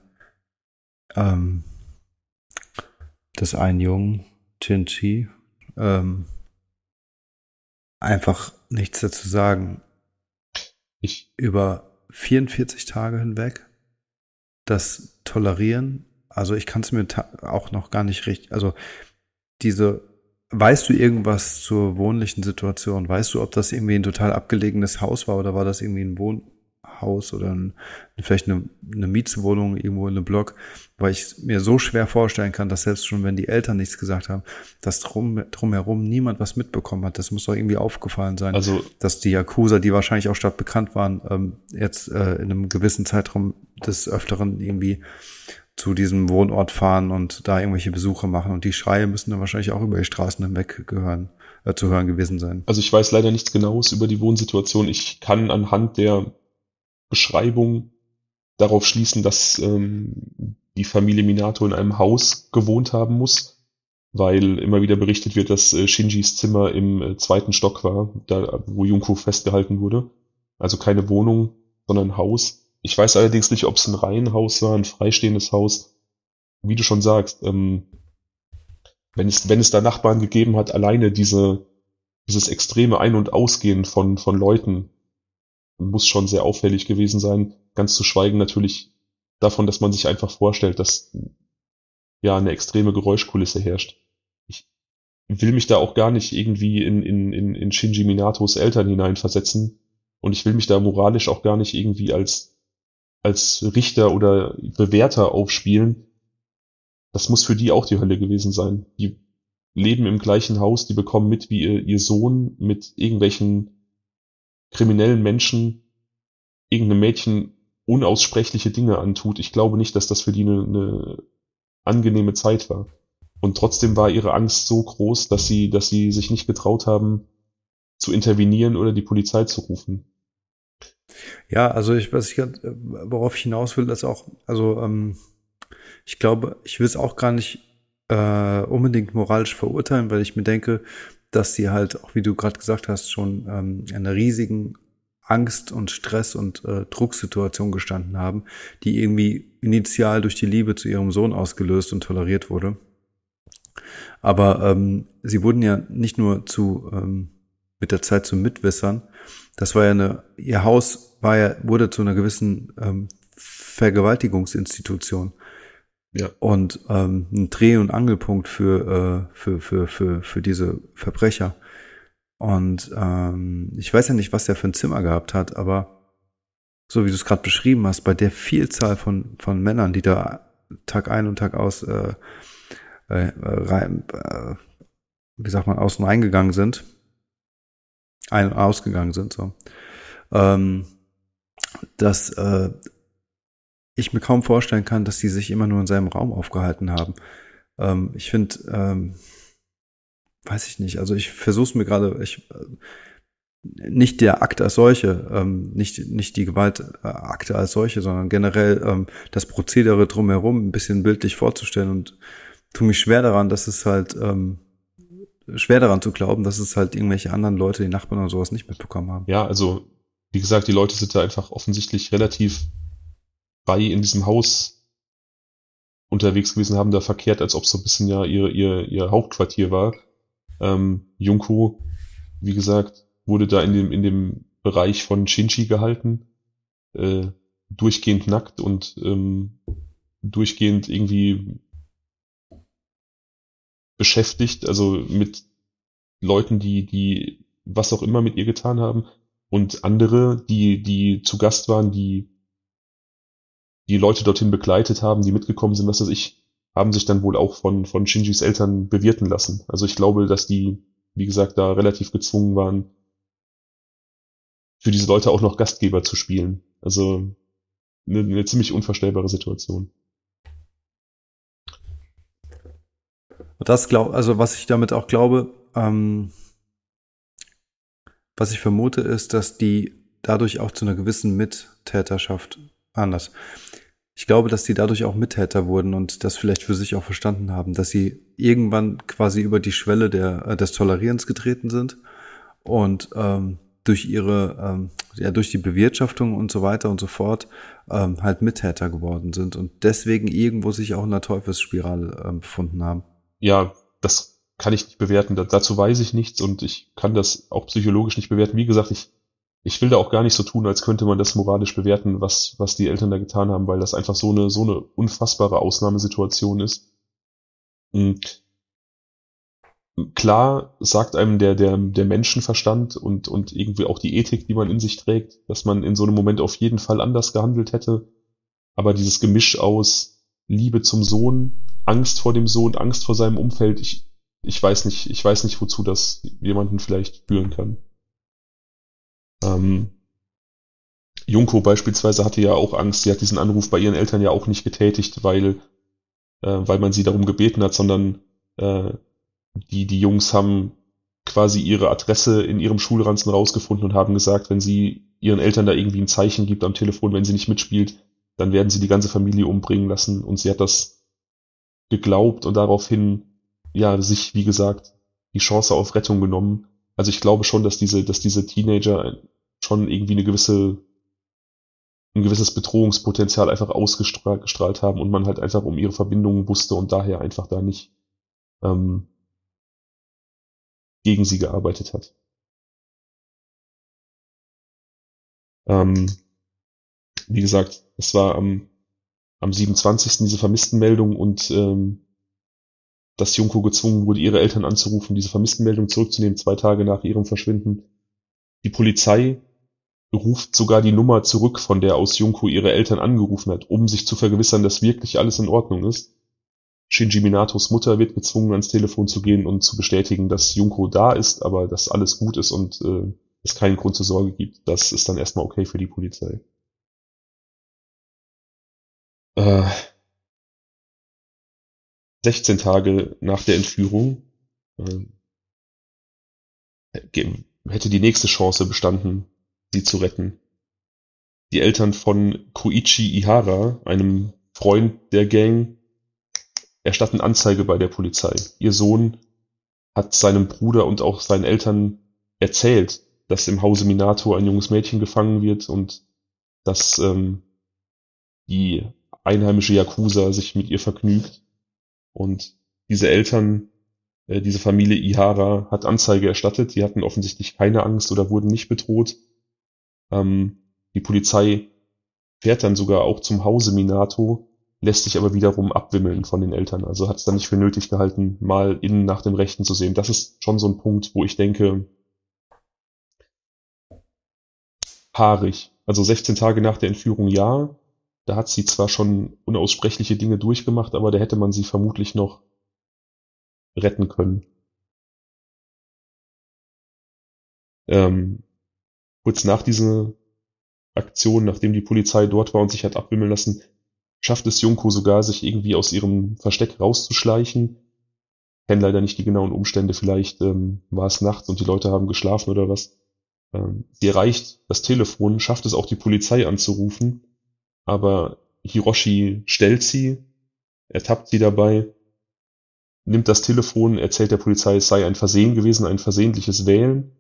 ähm, des einen Jungen, Chin-Chi, ähm, einfach nichts dazu sagen. Ich. Über 44 Tage hinweg das tolerieren. Also ich kann es mir auch noch gar nicht richtig, also diese, weißt du irgendwas zur wohnlichen Situation? Weißt du, ob das irgendwie ein total abgelegenes Haus war oder war das irgendwie ein Wohn, Haus oder ein, vielleicht eine, eine Mietswohnung irgendwo in einem Block, weil ich mir so schwer vorstellen kann, dass selbst schon wenn die Eltern nichts gesagt haben, dass drum, drumherum niemand was mitbekommen hat. Das muss doch irgendwie aufgefallen sein, also, dass die Yakuza, die wahrscheinlich auch stadtbekannt waren, ähm, jetzt äh, in einem gewissen Zeitraum des Öfteren irgendwie zu diesem Wohnort fahren und da irgendwelche Besuche machen. Und die Schreie müssen dann wahrscheinlich auch über die Straßen hinweg gehören, äh, zu hören gewesen sein. Also ich weiß leider nichts Genaues über die Wohnsituation. Ich kann anhand der Beschreibung darauf schließen, dass ähm, die Familie Minato in einem Haus gewohnt haben muss, weil immer wieder berichtet wird, dass äh, Shinjis Zimmer im äh, zweiten Stock war, da wo Junko festgehalten wurde. Also keine Wohnung, sondern ein Haus. Ich weiß allerdings nicht, ob es ein Reihenhaus war, ein freistehendes Haus. Wie du schon sagst, ähm, wenn es, wenn es da Nachbarn gegeben hat, alleine diese, dieses extreme Ein- und Ausgehen von, von Leuten, muss schon sehr auffällig gewesen sein. Ganz zu schweigen natürlich davon, dass man sich einfach vorstellt, dass ja eine extreme Geräuschkulisse herrscht. Ich will mich da auch gar nicht irgendwie in, in, in, in Shinji Minatos Eltern hineinversetzen und ich will mich da moralisch auch gar nicht irgendwie als, als Richter oder Bewerter aufspielen. Das muss für die auch die Hölle gewesen sein. Die leben im gleichen Haus, die bekommen mit, wie ihr, ihr Sohn mit irgendwelchen kriminellen Menschen irgendeinem Mädchen unaussprechliche Dinge antut, ich glaube nicht, dass das für die eine, eine angenehme Zeit war. Und trotzdem war ihre Angst so groß, dass sie, dass sie sich nicht getraut haben, zu intervenieren oder die Polizei zu rufen. Ja, also ich, was ich, worauf ich hinaus will, ist auch, also ähm, ich glaube, ich will es auch gar nicht äh, unbedingt moralisch verurteilen, weil ich mir denke, dass sie halt, auch wie du gerade gesagt hast, schon ähm, einer riesigen Angst und Stress und äh, Drucksituation gestanden haben, die irgendwie initial durch die Liebe zu ihrem Sohn ausgelöst und toleriert wurde. Aber ähm, sie wurden ja nicht nur zu ähm, mit der Zeit zu Mitwissern. Das war ja eine, ihr Haus war ja, wurde zu einer gewissen ähm, Vergewaltigungsinstitution. Ja. Und ähm, ein Dreh- und Angelpunkt für, äh, für, für, für, für diese Verbrecher. Und ähm, ich weiß ja nicht, was der für ein Zimmer gehabt hat, aber so wie du es gerade beschrieben hast, bei der Vielzahl von, von Männern, die da Tag ein und Tag aus äh, äh, rein, äh, wie sagt man, außen reingegangen sind, ein- und ausgegangen sind, so, ähm, dass äh, ich mir kaum vorstellen kann, dass die sich immer nur in seinem Raum aufgehalten haben. Ähm, ich finde, ähm, weiß ich nicht, also ich versuche es mir gerade, ich äh, nicht der Akt als solche, ähm, nicht, nicht die Gewaltakte als solche, sondern generell ähm, das Prozedere drumherum ein bisschen bildlich vorzustellen und tu mich schwer daran, dass es halt ähm, schwer daran zu glauben, dass es halt irgendwelche anderen Leute, die Nachbarn oder sowas nicht mitbekommen haben. Ja, also wie gesagt, die Leute sind da einfach offensichtlich relativ frei in diesem Haus unterwegs gewesen, haben da verkehrt, als ob so ein bisschen ja ihr, ihr, ihr Hauptquartier war. Ähm, Junko, wie gesagt, wurde da in dem, in dem Bereich von Shinji gehalten, äh, durchgehend nackt und ähm, durchgehend irgendwie beschäftigt, also mit Leuten, die, die was auch immer mit ihr getan haben und andere, die, die zu Gast waren, die die Leute dorthin begleitet haben, die mitgekommen sind, was weiß ich, haben sich dann wohl auch von, von Shinjis Eltern bewirten lassen. Also ich glaube, dass die, wie gesagt, da relativ gezwungen waren, für diese Leute auch noch Gastgeber zu spielen. Also eine, eine ziemlich unvorstellbare Situation. Das glaub, also was ich damit auch glaube, ähm, was ich vermute, ist, dass die dadurch auch zu einer gewissen Mittäterschaft anders. Ich glaube, dass die dadurch auch Mittäter wurden und das vielleicht für sich auch verstanden haben, dass sie irgendwann quasi über die Schwelle der, äh, des Tolerierens getreten sind und ähm, durch ihre, ähm, ja, durch die Bewirtschaftung und so weiter und so fort ähm, halt Mittäter geworden sind und deswegen irgendwo sich auch in der Teufelsspirale ähm, befunden haben ja, das kann ich nicht bewerten. Da, dazu weiß ich nichts und ich kann das auch psychologisch nicht bewerten. Wie gesagt, ich, ich will da auch gar nicht so tun, als könnte man das moralisch bewerten, was, was die Eltern da getan haben, weil das einfach so eine, so eine unfassbare Ausnahmesituation ist. Und klar sagt einem der, der, der Menschenverstand und, und irgendwie auch die Ethik, die man in sich trägt, dass man in so einem Moment auf jeden Fall anders gehandelt hätte. Aber dieses Gemisch aus Liebe zum Sohn, Angst vor dem Sohn, Angst vor seinem Umfeld. Ich, ich weiß nicht, ich weiß nicht, wozu das jemanden vielleicht führen kann. Ähm, Junko beispielsweise hatte ja auch Angst. Sie hat diesen Anruf bei ihren Eltern ja auch nicht getätigt, weil, äh, weil man sie darum gebeten hat, sondern äh, die, die Jungs haben quasi ihre Adresse in ihrem Schulranzen rausgefunden und haben gesagt, wenn sie ihren Eltern da irgendwie ein Zeichen gibt am Telefon, wenn sie nicht mitspielt, dann werden sie die ganze Familie umbringen lassen. Und sie hat das geglaubt und daraufhin, ja, sich, wie gesagt, die Chance auf Rettung genommen. Also ich glaube schon, dass diese, dass diese Teenager schon irgendwie eine gewisse, ein gewisses Bedrohungspotenzial einfach ausgestrahlt haben und man halt einfach um ihre Verbindungen wusste und daher einfach da nicht ähm, gegen sie gearbeitet hat. Ähm, wie gesagt, es war am am 27. diese Vermisstenmeldung und ähm, dass Junko gezwungen wurde, ihre Eltern anzurufen, diese Vermisstenmeldung zurückzunehmen, zwei Tage nach ihrem Verschwinden. Die Polizei ruft sogar die Nummer zurück, von der aus Junko ihre Eltern angerufen hat, um sich zu vergewissern, dass wirklich alles in Ordnung ist. Shinji Minatos Mutter wird gezwungen, ans Telefon zu gehen und zu bestätigen, dass Junko da ist, aber dass alles gut ist und äh, es keinen Grund zur Sorge gibt. Das ist dann erstmal okay für die Polizei. Äh, 16 Tage nach der Entführung äh, hätte die nächste Chance bestanden, sie zu retten. Die Eltern von Koichi Ihara, einem Freund der Gang, erstatten Anzeige bei der Polizei. Ihr Sohn hat seinem Bruder und auch seinen Eltern erzählt, dass im Hause Minato ein junges Mädchen gefangen wird und dass ähm, die einheimische Yakuza sich mit ihr vergnügt. Und diese Eltern, äh, diese Familie Ihara hat Anzeige erstattet. Die hatten offensichtlich keine Angst oder wurden nicht bedroht. Ähm, die Polizei fährt dann sogar auch zum Hause Minato, lässt sich aber wiederum abwimmeln von den Eltern. Also hat es dann nicht für nötig gehalten, mal innen nach dem Rechten zu sehen. Das ist schon so ein Punkt, wo ich denke, haarig. Also 16 Tage nach der Entführung ja. Da hat sie zwar schon unaussprechliche Dinge durchgemacht, aber da hätte man sie vermutlich noch retten können. Ähm, kurz nach dieser Aktion, nachdem die Polizei dort war und sich hat abwimmeln lassen, schafft es Junko sogar, sich irgendwie aus ihrem Versteck rauszuschleichen. Kennen leider nicht die genauen Umstände, vielleicht ähm, war es nachts und die Leute haben geschlafen oder was. Ähm, sie erreicht das Telefon, schafft es auch die Polizei anzurufen, aber Hiroshi stellt sie, ertappt sie dabei, nimmt das Telefon, erzählt der Polizei, es sei ein Versehen gewesen, ein versehentliches Wählen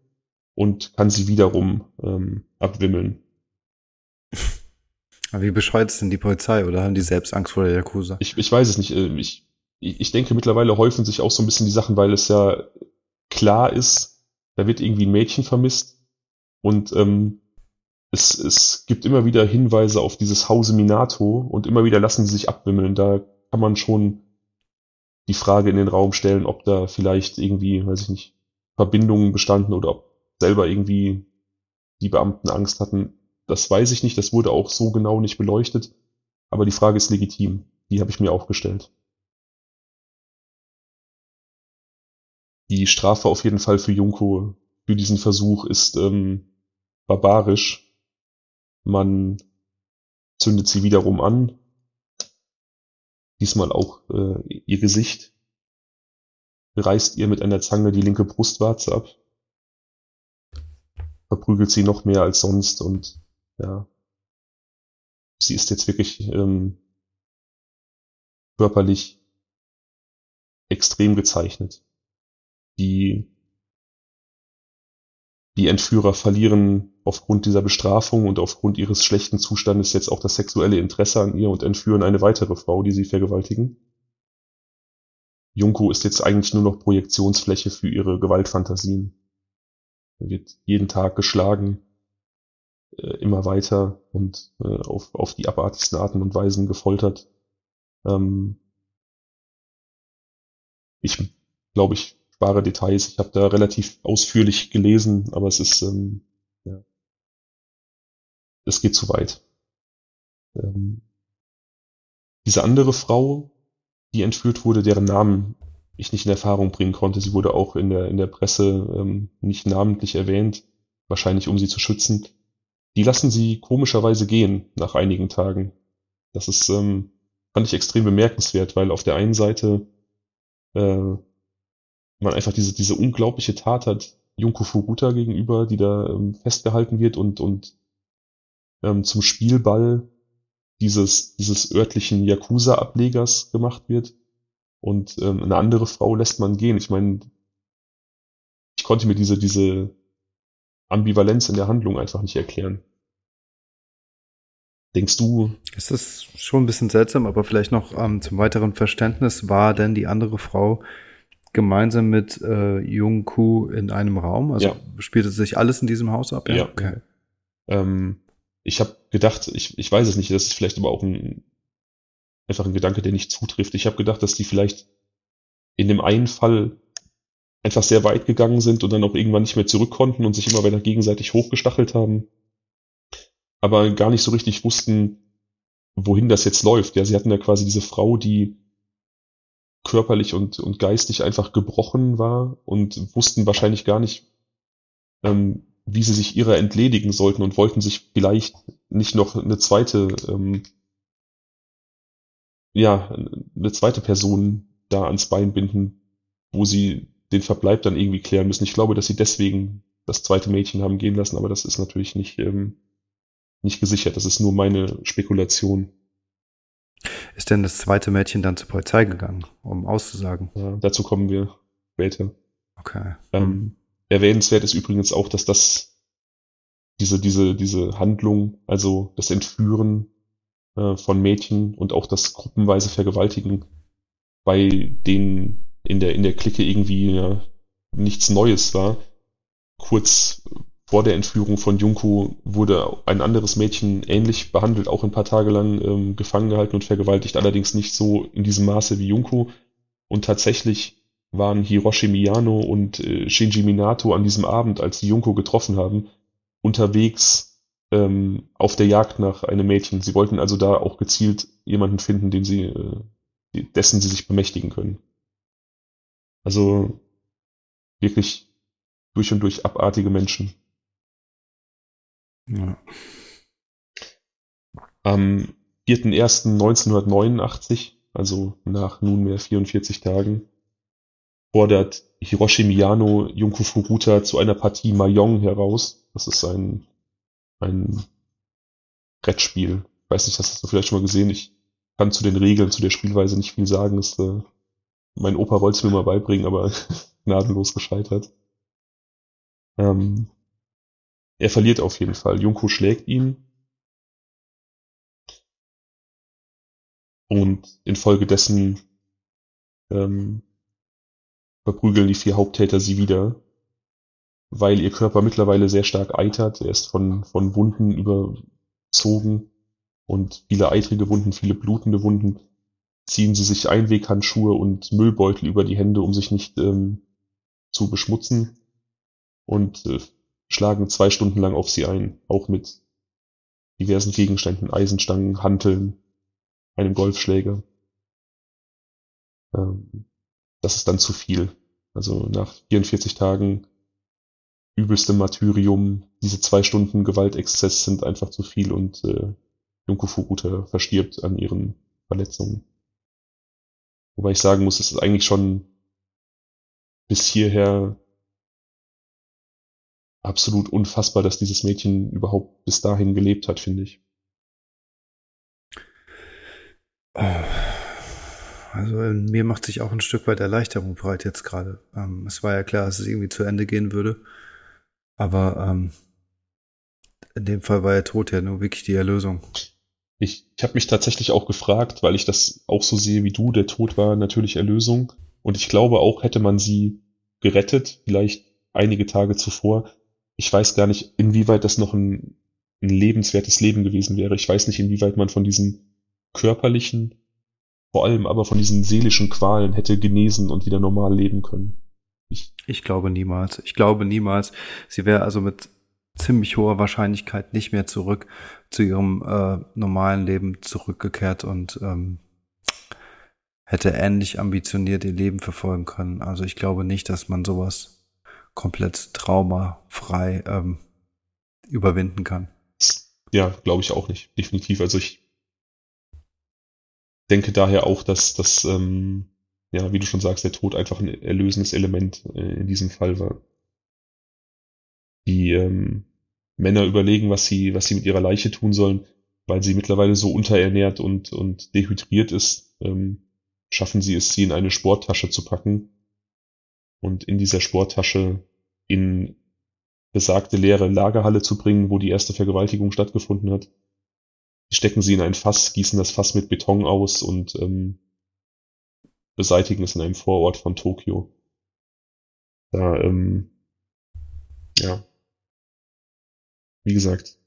und kann sie wiederum ähm, abwimmeln. Aber wie bescheuert ist denn die Polizei oder haben die selbst Angst vor der Yakuza? Ich, ich weiß es nicht. Äh, ich, ich denke, mittlerweile häufen sich auch so ein bisschen die Sachen, weil es ja klar ist, da wird irgendwie ein Mädchen vermisst und ähm, es, es gibt immer wieder Hinweise auf dieses Hause Minato und immer wieder lassen sie sich abwimmeln. Da kann man schon die Frage in den Raum stellen, ob da vielleicht irgendwie, weiß ich nicht, Verbindungen bestanden oder ob selber irgendwie die Beamten Angst hatten. Das weiß ich nicht, das wurde auch so genau nicht beleuchtet, aber die Frage ist legitim. Die habe ich mir auch gestellt. Die Strafe auf jeden Fall für Junko für diesen Versuch ist ähm, barbarisch. Man zündet sie wiederum an. Diesmal auch äh, ihr Gesicht. Reißt ihr mit einer Zange die linke Brustwarze ab. Verprügelt sie noch mehr als sonst und ja. Sie ist jetzt wirklich ähm, körperlich extrem gezeichnet. Die die Entführer verlieren aufgrund dieser Bestrafung und aufgrund ihres schlechten Zustandes jetzt auch das sexuelle Interesse an ihr und entführen eine weitere Frau, die sie vergewaltigen. Junko ist jetzt eigentlich nur noch Projektionsfläche für ihre Gewaltfantasien. Er wird jeden Tag geschlagen, äh, immer weiter und äh, auf, auf die abartigsten Arten und Weisen gefoltert. Ähm ich glaube, ich spare Details. Ich habe da relativ ausführlich gelesen, aber es ist, ähm, ja, es geht zu weit. Ähm, diese andere Frau, die entführt wurde, deren Namen ich nicht in Erfahrung bringen konnte, sie wurde auch in der, in der Presse ähm, nicht namentlich erwähnt, wahrscheinlich um sie zu schützen. Die lassen sie komischerweise gehen nach einigen Tagen. Das ist, ähm, fand ich extrem bemerkenswert, weil auf der einen Seite äh, man einfach diese, diese unglaubliche Tat hat Junko Furuta gegenüber, die da ähm, festgehalten wird und, und ähm, zum Spielball dieses, dieses örtlichen Yakuza-Ablegers gemacht wird. Und ähm, eine andere Frau lässt man gehen. Ich meine, ich konnte mir diese, diese Ambivalenz in der Handlung einfach nicht erklären. Denkst du? Es ist schon ein bisschen seltsam, aber vielleicht noch ähm, zum weiteren Verständnis war denn die andere Frau gemeinsam mit äh, Jung Ku in einem Raum? Also ja. spielte sich alles in diesem Haus ab? Ja. ja. Okay. Ähm, ich habe gedacht, ich, ich weiß es nicht, das ist vielleicht aber auch ein einfach ein Gedanke, der nicht zutrifft. Ich habe gedacht, dass die vielleicht in dem einen Fall einfach sehr weit gegangen sind und dann auch irgendwann nicht mehr zurück konnten und sich immer weiter gegenseitig hochgestachelt haben, aber gar nicht so richtig wussten, wohin das jetzt läuft. Ja, sie hatten ja quasi diese Frau, die körperlich und, und geistig einfach gebrochen war und wussten wahrscheinlich gar nicht, ähm, wie sie sich ihrer entledigen sollten und wollten sich vielleicht nicht noch eine zweite ähm, ja, eine zweite Person da ans Bein binden, wo sie den Verbleib dann irgendwie klären müssen. Ich glaube, dass sie deswegen das zweite Mädchen haben gehen lassen, aber das ist natürlich nicht, ähm, nicht gesichert. Das ist nur meine Spekulation. Ist denn das zweite Mädchen dann zur Polizei gegangen, um auszusagen? Ja, dazu kommen wir später. Okay. Ähm, erwähnenswert ist übrigens auch, dass das diese, diese, diese Handlung, also das Entführen äh, von Mädchen und auch das gruppenweise Vergewaltigen bei denen in der, in der Clique irgendwie ja, nichts Neues war. Kurz vor der Entführung von Junko wurde ein anderes Mädchen ähnlich behandelt, auch ein paar Tage lang ähm, gefangen gehalten und vergewaltigt, allerdings nicht so in diesem Maße wie Junko. Und tatsächlich waren Hiroshi Miyano und äh, Shinji Minato an diesem Abend, als sie Junko getroffen haben, unterwegs ähm, auf der Jagd nach einem Mädchen. Sie wollten also da auch gezielt jemanden finden, den sie, äh, dessen sie sich bemächtigen können. Also wirklich durch und durch abartige Menschen. Ja. Am 4.1.1989, also nach nunmehr 44 Tagen, fordert Hiroshi Miyano Junko Furuta zu einer Partie Mahjong heraus. Das ist ein, ein Brettspiel. Ich weiß nicht, hast du das vielleicht schon mal gesehen? Ich kann zu den Regeln, zu der Spielweise nicht viel sagen. Das, äh, mein Opa wollte es mir mal beibringen, aber gnadenlos gescheitert. Ähm, er verliert auf jeden Fall. Junko schlägt ihn. Und infolgedessen ähm, verprügeln die vier Haupttäter sie wieder, weil ihr Körper mittlerweile sehr stark eitert. Er ist von, von Wunden überzogen und viele eitrige Wunden, viele blutende Wunden. Ziehen sie sich Einweghandschuhe und Müllbeutel über die Hände, um sich nicht ähm, zu beschmutzen und äh, schlagen zwei Stunden lang auf sie ein, auch mit diversen Gegenständen, Eisenstangen, Hanteln, einem Golfschläger. Ähm, das ist dann zu viel. Also nach 44 Tagen übelstem Martyrium, diese zwei Stunden Gewaltexzess sind einfach zu viel und äh, Junko Furuta verstirbt an ihren Verletzungen. Wobei ich sagen muss, es ist eigentlich schon bis hierher absolut unfassbar, dass dieses Mädchen überhaupt bis dahin gelebt hat, finde ich. Also mir macht sich auch ein Stück weit Erleichterung breit jetzt gerade. Ähm, es war ja klar, dass es irgendwie zu Ende gehen würde. Aber ähm, in dem Fall war der Tod ja nur wirklich die Erlösung. Ich, ich habe mich tatsächlich auch gefragt, weil ich das auch so sehe wie du, der Tod war natürlich Erlösung. Und ich glaube auch, hätte man sie gerettet, vielleicht einige Tage zuvor, ich weiß gar nicht, inwieweit das noch ein, ein lebenswertes Leben gewesen wäre. Ich weiß nicht, inwieweit man von diesen körperlichen vor allem aber von diesen seelischen Qualen hätte genesen und wieder normal leben können. Ich, ich glaube niemals. Ich glaube niemals. Sie wäre also mit ziemlich hoher Wahrscheinlichkeit nicht mehr zurück zu ihrem äh, normalen Leben zurückgekehrt und ähm, hätte ähnlich ambitioniert ihr Leben verfolgen können. Also ich glaube nicht, dass man sowas komplett traumafrei ähm, überwinden kann. Ja, glaube ich auch nicht. Definitiv. Also ich denke daher auch, dass das, ähm, ja, wie du schon sagst, der Tod einfach ein erlösendes Element äh, in diesem Fall war. Die ähm, Männer überlegen, was sie, was sie mit ihrer Leiche tun sollen, weil sie mittlerweile so unterernährt und, und dehydriert ist, ähm, schaffen sie es, sie in eine Sporttasche zu packen und in dieser Sporttasche in besagte leere Lagerhalle zu bringen, wo die erste Vergewaltigung stattgefunden hat stecken sie in ein Fass, gießen das Fass mit Beton aus und ähm, beseitigen es in einem Vorort von Tokio. Da, ähm, ja. Wie gesagt.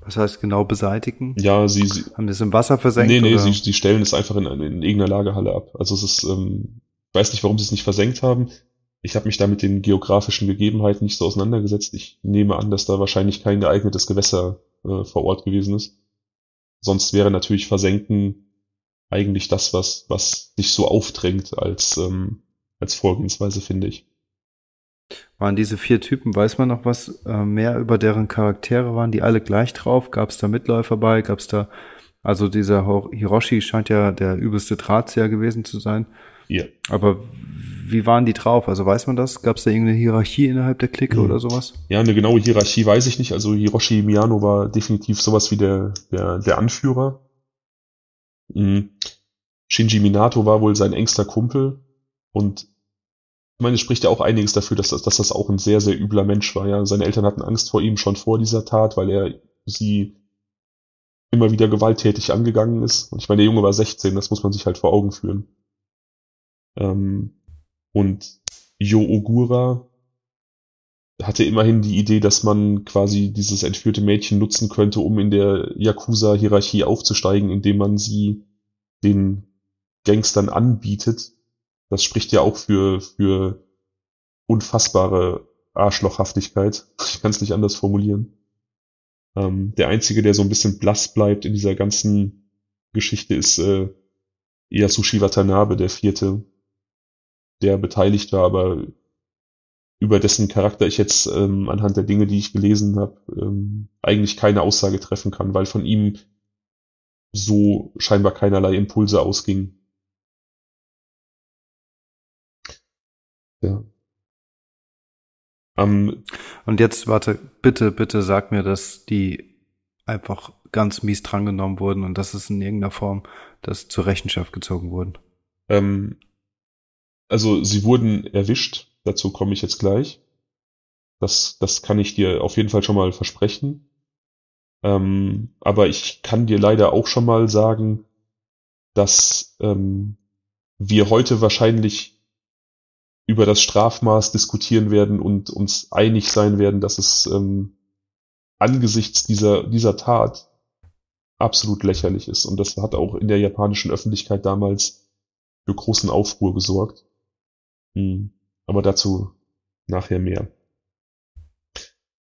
Was heißt genau beseitigen? Ja, sie, sie haben das im Wasser versenkt? Nee, nee, sie, sie stellen es einfach in, in irgendeiner Lagerhalle ab. Also es ist, ähm, weiß nicht, warum sie es nicht versenkt haben. Ich habe mich da mit den geografischen Gegebenheiten nicht so auseinandergesetzt. Ich nehme an, dass da wahrscheinlich kein geeignetes Gewässer äh, vor Ort gewesen ist. Sonst wäre natürlich Versenken eigentlich das, was, was sich so aufdrängt als, ähm, als Vorgehensweise, finde ich. Waren diese vier Typen, weiß man noch was äh, mehr über deren Charaktere? Waren die alle gleich drauf? Gab es da Mitläufer bei? Gab es da Also dieser Hiroshi scheint ja der übelste Drahtzieher gewesen zu sein. Ja. Aber wie waren die drauf? Also weiß man das? Gab es da irgendeine Hierarchie innerhalb der Clique mhm. oder sowas? Ja, eine genaue Hierarchie weiß ich nicht. Also Hiroshi Miyano war definitiv sowas wie der, der, der Anführer. Mhm. Shinji Minato war wohl sein engster Kumpel und ich meine, es spricht ja auch einiges dafür, dass das, dass das auch ein sehr, sehr übler Mensch war. Ja, seine Eltern hatten Angst vor ihm schon vor dieser Tat, weil er sie immer wieder gewalttätig angegangen ist. Und ich meine, der Junge war 16, das muss man sich halt vor Augen führen. Ähm, und Yo Ogura hatte immerhin die Idee, dass man quasi dieses entführte Mädchen nutzen könnte, um in der Yakuza-Hierarchie aufzusteigen, indem man sie den Gangstern anbietet. Das spricht ja auch für, für unfassbare Arschlochhaftigkeit. Ich kann es nicht anders formulieren. Ähm, der einzige, der so ein bisschen blass bleibt in dieser ganzen Geschichte, ist äh, Yasushi Watanabe, der vierte, der beteiligt war, aber über dessen Charakter ich jetzt ähm, anhand der Dinge, die ich gelesen habe, ähm, eigentlich keine Aussage treffen kann, weil von ihm so scheinbar keinerlei Impulse ausgingen. Ja. Um, Und jetzt, warte, bitte, bitte sag mir, dass die einfach ganz mies drangenommen wurden und dass es in irgendeiner Form das zur Rechenschaft gezogen wurden. Ähm, also sie wurden erwischt, dazu komme ich jetzt gleich. Das, das kann ich dir auf jeden Fall schon mal versprechen. Ähm, aber ich kann dir leider auch schon mal sagen, dass ähm, wir heute wahrscheinlich über das Strafmaß diskutieren werden und uns einig sein werden, dass es ähm, angesichts dieser, dieser Tat absolut lächerlich ist. Und das hat auch in der japanischen Öffentlichkeit damals für großen Aufruhr gesorgt. Hm. Aber dazu nachher mehr.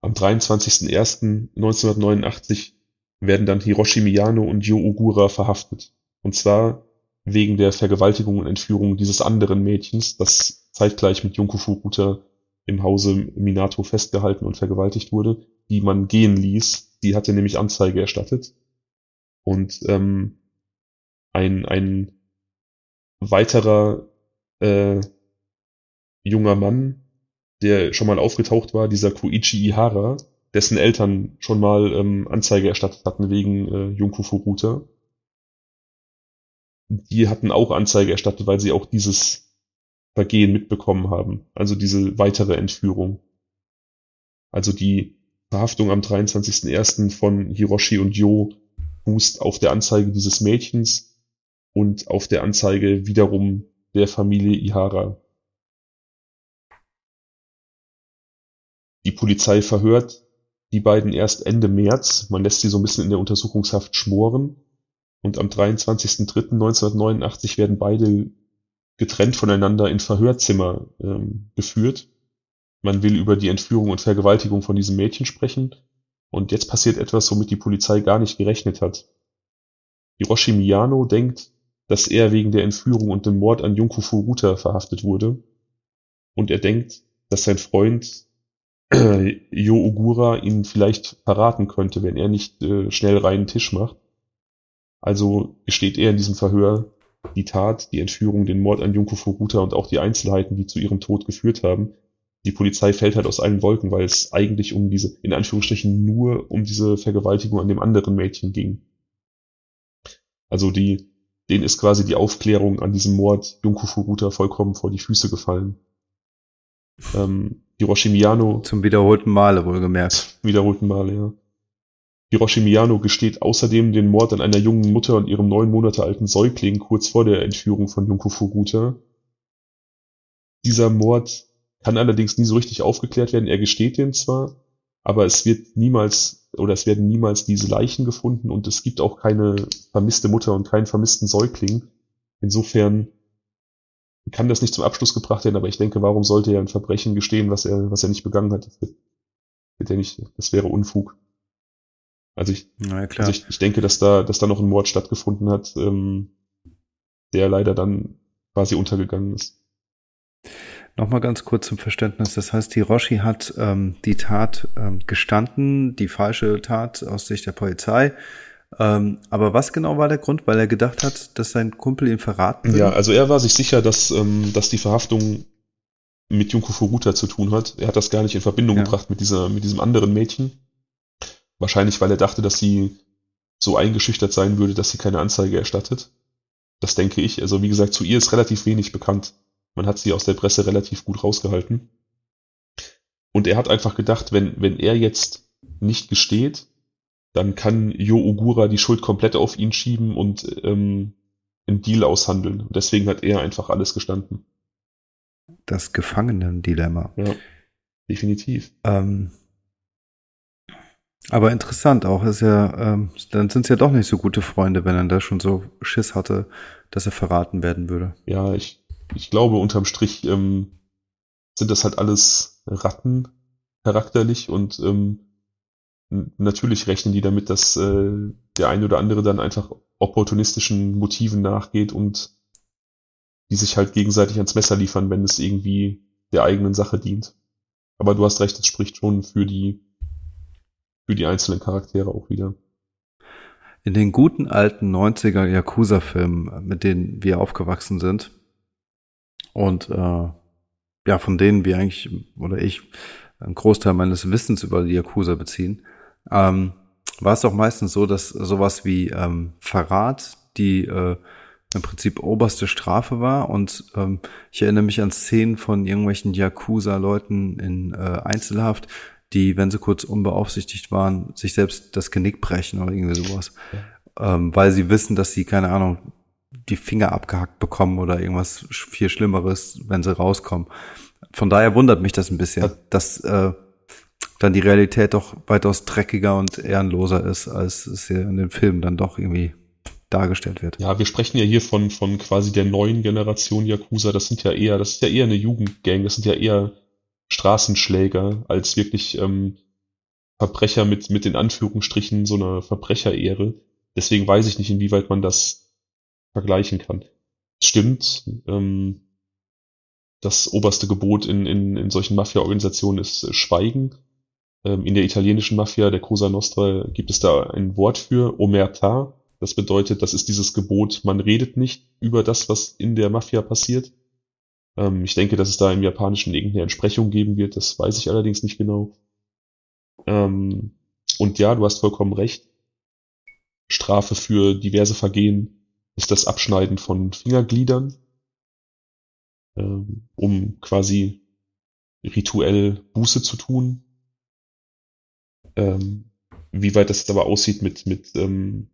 Am 23.01.1989 werden dann Hiroshi Miyano und Yo Ogura verhaftet. Und zwar wegen der Vergewaltigung und Entführung dieses anderen Mädchens, das zeitgleich mit Junko Furuta im Hause Minato festgehalten und vergewaltigt wurde, die man gehen ließ. Die hatte nämlich Anzeige erstattet. Und ähm, ein, ein weiterer äh, junger Mann, der schon mal aufgetaucht war, dieser Koichi Ihara, dessen Eltern schon mal ähm, Anzeige erstattet hatten wegen äh, Junko Furuta. Die hatten auch Anzeige erstattet, weil sie auch dieses Vergehen mitbekommen haben. Also diese weitere Entführung. Also die Verhaftung am 23.01. von Hiroshi und Jo fußt auf der Anzeige dieses Mädchens und auf der Anzeige wiederum der Familie Ihara. Die Polizei verhört die beiden erst Ende März. Man lässt sie so ein bisschen in der Untersuchungshaft schmoren. Und am 23.03.1989 werden beide getrennt voneinander in Verhörzimmer ähm, geführt. Man will über die Entführung und Vergewaltigung von diesem Mädchen sprechen. Und jetzt passiert etwas, womit die Polizei gar nicht gerechnet hat. Hiroshi Miyano denkt, dass er wegen der Entführung und dem Mord an Junko Furuta verhaftet wurde. Und er denkt, dass sein Freund Yo Ogura ihn vielleicht verraten könnte, wenn er nicht äh, schnell reinen Tisch macht. Also gesteht er in diesem Verhör die Tat, die Entführung, den Mord an Junko Furuta und auch die Einzelheiten, die zu ihrem Tod geführt haben. Die Polizei fällt halt aus allen Wolken, weil es eigentlich um diese, in Anführungsstrichen, nur um diese Vergewaltigung an dem anderen Mädchen ging. Also die, denen ist quasi die Aufklärung an diesem Mord Junko Furuta vollkommen vor die Füße gefallen. Ähm, Hiroshi Miyano. Zum wiederholten Male wohlgemerkt. Wiederholten Male, ja. Hiroshi Miyano gesteht außerdem den Mord an einer jungen Mutter und ihrem neun Monate alten Säugling kurz vor der Entführung von Junko Furuta. Dieser Mord kann allerdings nie so richtig aufgeklärt werden. Er gesteht den zwar, aber es wird niemals oder es werden niemals diese Leichen gefunden und es gibt auch keine vermisste Mutter und keinen vermissten Säugling. Insofern kann das nicht zum Abschluss gebracht werden, aber ich denke, warum sollte er ein Verbrechen gestehen, was er, was er nicht begangen hat? Das, wird, wird nicht, das wäre Unfug. Also ich, ja. Also ich, ich denke, dass da, dass da noch ein Mord stattgefunden hat, ähm, der leider dann quasi untergegangen ist. Nochmal ganz kurz zum Verständnis. Das heißt, Hiroshi hat ähm, die Tat ähm, gestanden, die falsche Tat aus Sicht der Polizei Ähm, aber was genau war der Grund? Weil er gedacht hat, dass sein Kumpel ihn verraten will? Ja, also er war sich sicher, dass, ähm, dass die Verhaftung mit Junko Furuta zu tun hat. Er hat das gar nicht in Verbindung Ja. gebracht mit dieser, mit diesem anderen Mädchen. Wahrscheinlich, weil er dachte, dass sie so eingeschüchtert sein würde, dass sie keine Anzeige erstattet. Das denke ich. Also wie gesagt, zu ihr ist relativ wenig bekannt. Man hat sie aus der Presse relativ gut rausgehalten. Und er hat einfach gedacht, wenn, wenn er jetzt nicht gesteht, dann kann Yo Ogura die Schuld komplett auf ihn schieben und ähm, einen Deal aushandeln. Und deswegen hat er einfach alles gestanden. Das Gefangenen-Dilemma. Ja, definitiv. Ähm, aber interessant auch, ist ja, ähm, dann sind es ja doch nicht so gute Freunde, wenn er da schon so Schiss hatte, dass er verraten werden würde. Ja, ich, ich glaube, unterm Strich ähm, sind das halt alles Ratten charakterlich und ähm, natürlich rechnen die damit, dass äh, der eine oder andere dann einfach opportunistischen Motiven nachgeht und die sich halt gegenseitig ans Messer liefern, wenn es irgendwie der eigenen Sache dient. Aber du hast recht, es spricht schon für die für die einzelnen Charaktere auch wieder. In den guten alten 90er Yakuza-Filmen, mit denen wir aufgewachsen sind und äh, ja, von denen wir eigentlich, oder ich, einen Großteil meines Wissens über die Yakuza beziehen, ähm, war es doch meistens so, dass sowas wie ähm, Verrat die äh, im Prinzip oberste Strafe war. Und ähm, ich erinnere mich an Szenen von irgendwelchen Yakuza-Leuten in äh, Einzelhaft, die, wenn sie kurz unbeaufsichtigt waren, sich selbst das Genick brechen oder irgendwie sowas. Ähm, weil sie wissen, dass sie, keine Ahnung, die Finger abgehackt bekommen oder irgendwas viel Schlimmeres, wenn sie rauskommen. Von daher wundert mich das ein bisschen, dass äh, dann die Realität doch weitaus dreckiger und ehrenloser ist, als es hier in den Filmen dann doch irgendwie dargestellt wird. Ja, wir sprechen ja hier von, von quasi der neuen Generation Yakuza. Das sind ja eher, das ist ja eher eine Jugendgang, das sind ja eher Straßenschläger als wirklich ähm, Verbrecher mit, mit in Anführungsstrichen so einer Verbrecherehre. Deswegen weiß ich nicht, inwieweit man das vergleichen kann. Es stimmt, ähm, das oberste Gebot in, in, in solchen Mafia-Organisationen ist äh, Schweigen. Ähm, in der italienischen Mafia, der Cosa Nostra, gibt es da ein Wort für, Omerta. Das bedeutet, das ist dieses Gebot, man redet nicht über das, was in der Mafia passiert. Ähm, ich denke, dass es da im Japanischen irgendeine Entsprechung geben wird, das weiß ich allerdings nicht genau. Ähm, und ja, du hast vollkommen recht. Strafe für diverse Vergehen ist das Abschneiden von Fingergliedern, um quasi rituell Buße zu tun. Ähm, wie weit das aber aussieht mit, mit ähm,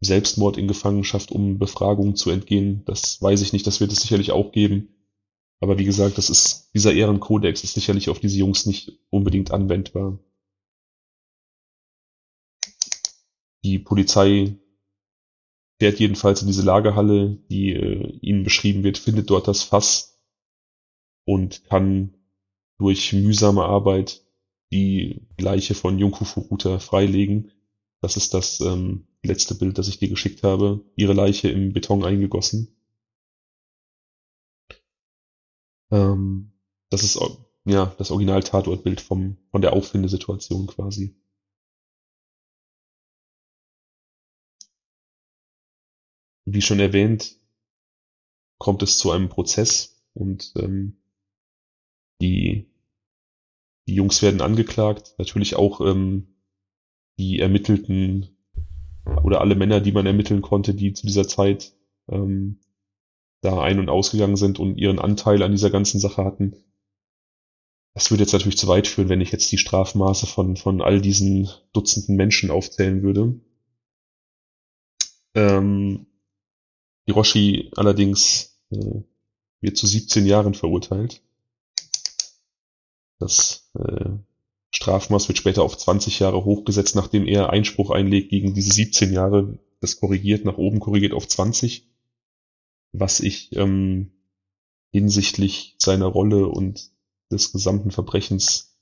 Selbstmord in Gefangenschaft, um Befragungen zu entgehen, das weiß ich nicht, das wird es sicherlich auch geben. Aber wie gesagt, das ist, dieser Ehrenkodex ist sicherlich auf diese Jungs nicht unbedingt anwendbar. Die Polizei fährt jedenfalls in diese Lagerhalle, die äh, ihnen beschrieben wird, findet dort das Fass und kann durch mühsame Arbeit die Leiche von Junko Furuta freilegen. Das ist das ähm, letzte Bild, das ich dir geschickt habe. Ihre Leiche im Beton eingegossen. Ähm, das ist ja das Original-Tatortbild vom von der Auffindesituation quasi. Wie schon erwähnt, kommt es zu einem Prozess und ähm, die die Jungs werden angeklagt. Natürlich auch ähm, die Ermittelten oder alle Männer, die man ermitteln konnte, die zu dieser Zeit ähm, da ein- und ausgegangen sind und ihren Anteil an dieser ganzen Sache hatten. Das würde jetzt natürlich zu weit führen, wenn ich jetzt die Strafmaße von, von all diesen Dutzenden Menschen aufzählen würde. Ähm, Hiroshi allerdings äh, wird zu 17 Jahren verurteilt. Das äh, Strafmaß wird später auf 20 Jahre hochgesetzt, nachdem er Einspruch einlegt gegen diese 17 Jahre. Das korrigiert nach oben, korrigiert auf 20. Was ich ähm, hinsichtlich seiner Rolle und des gesamten Verbrechens,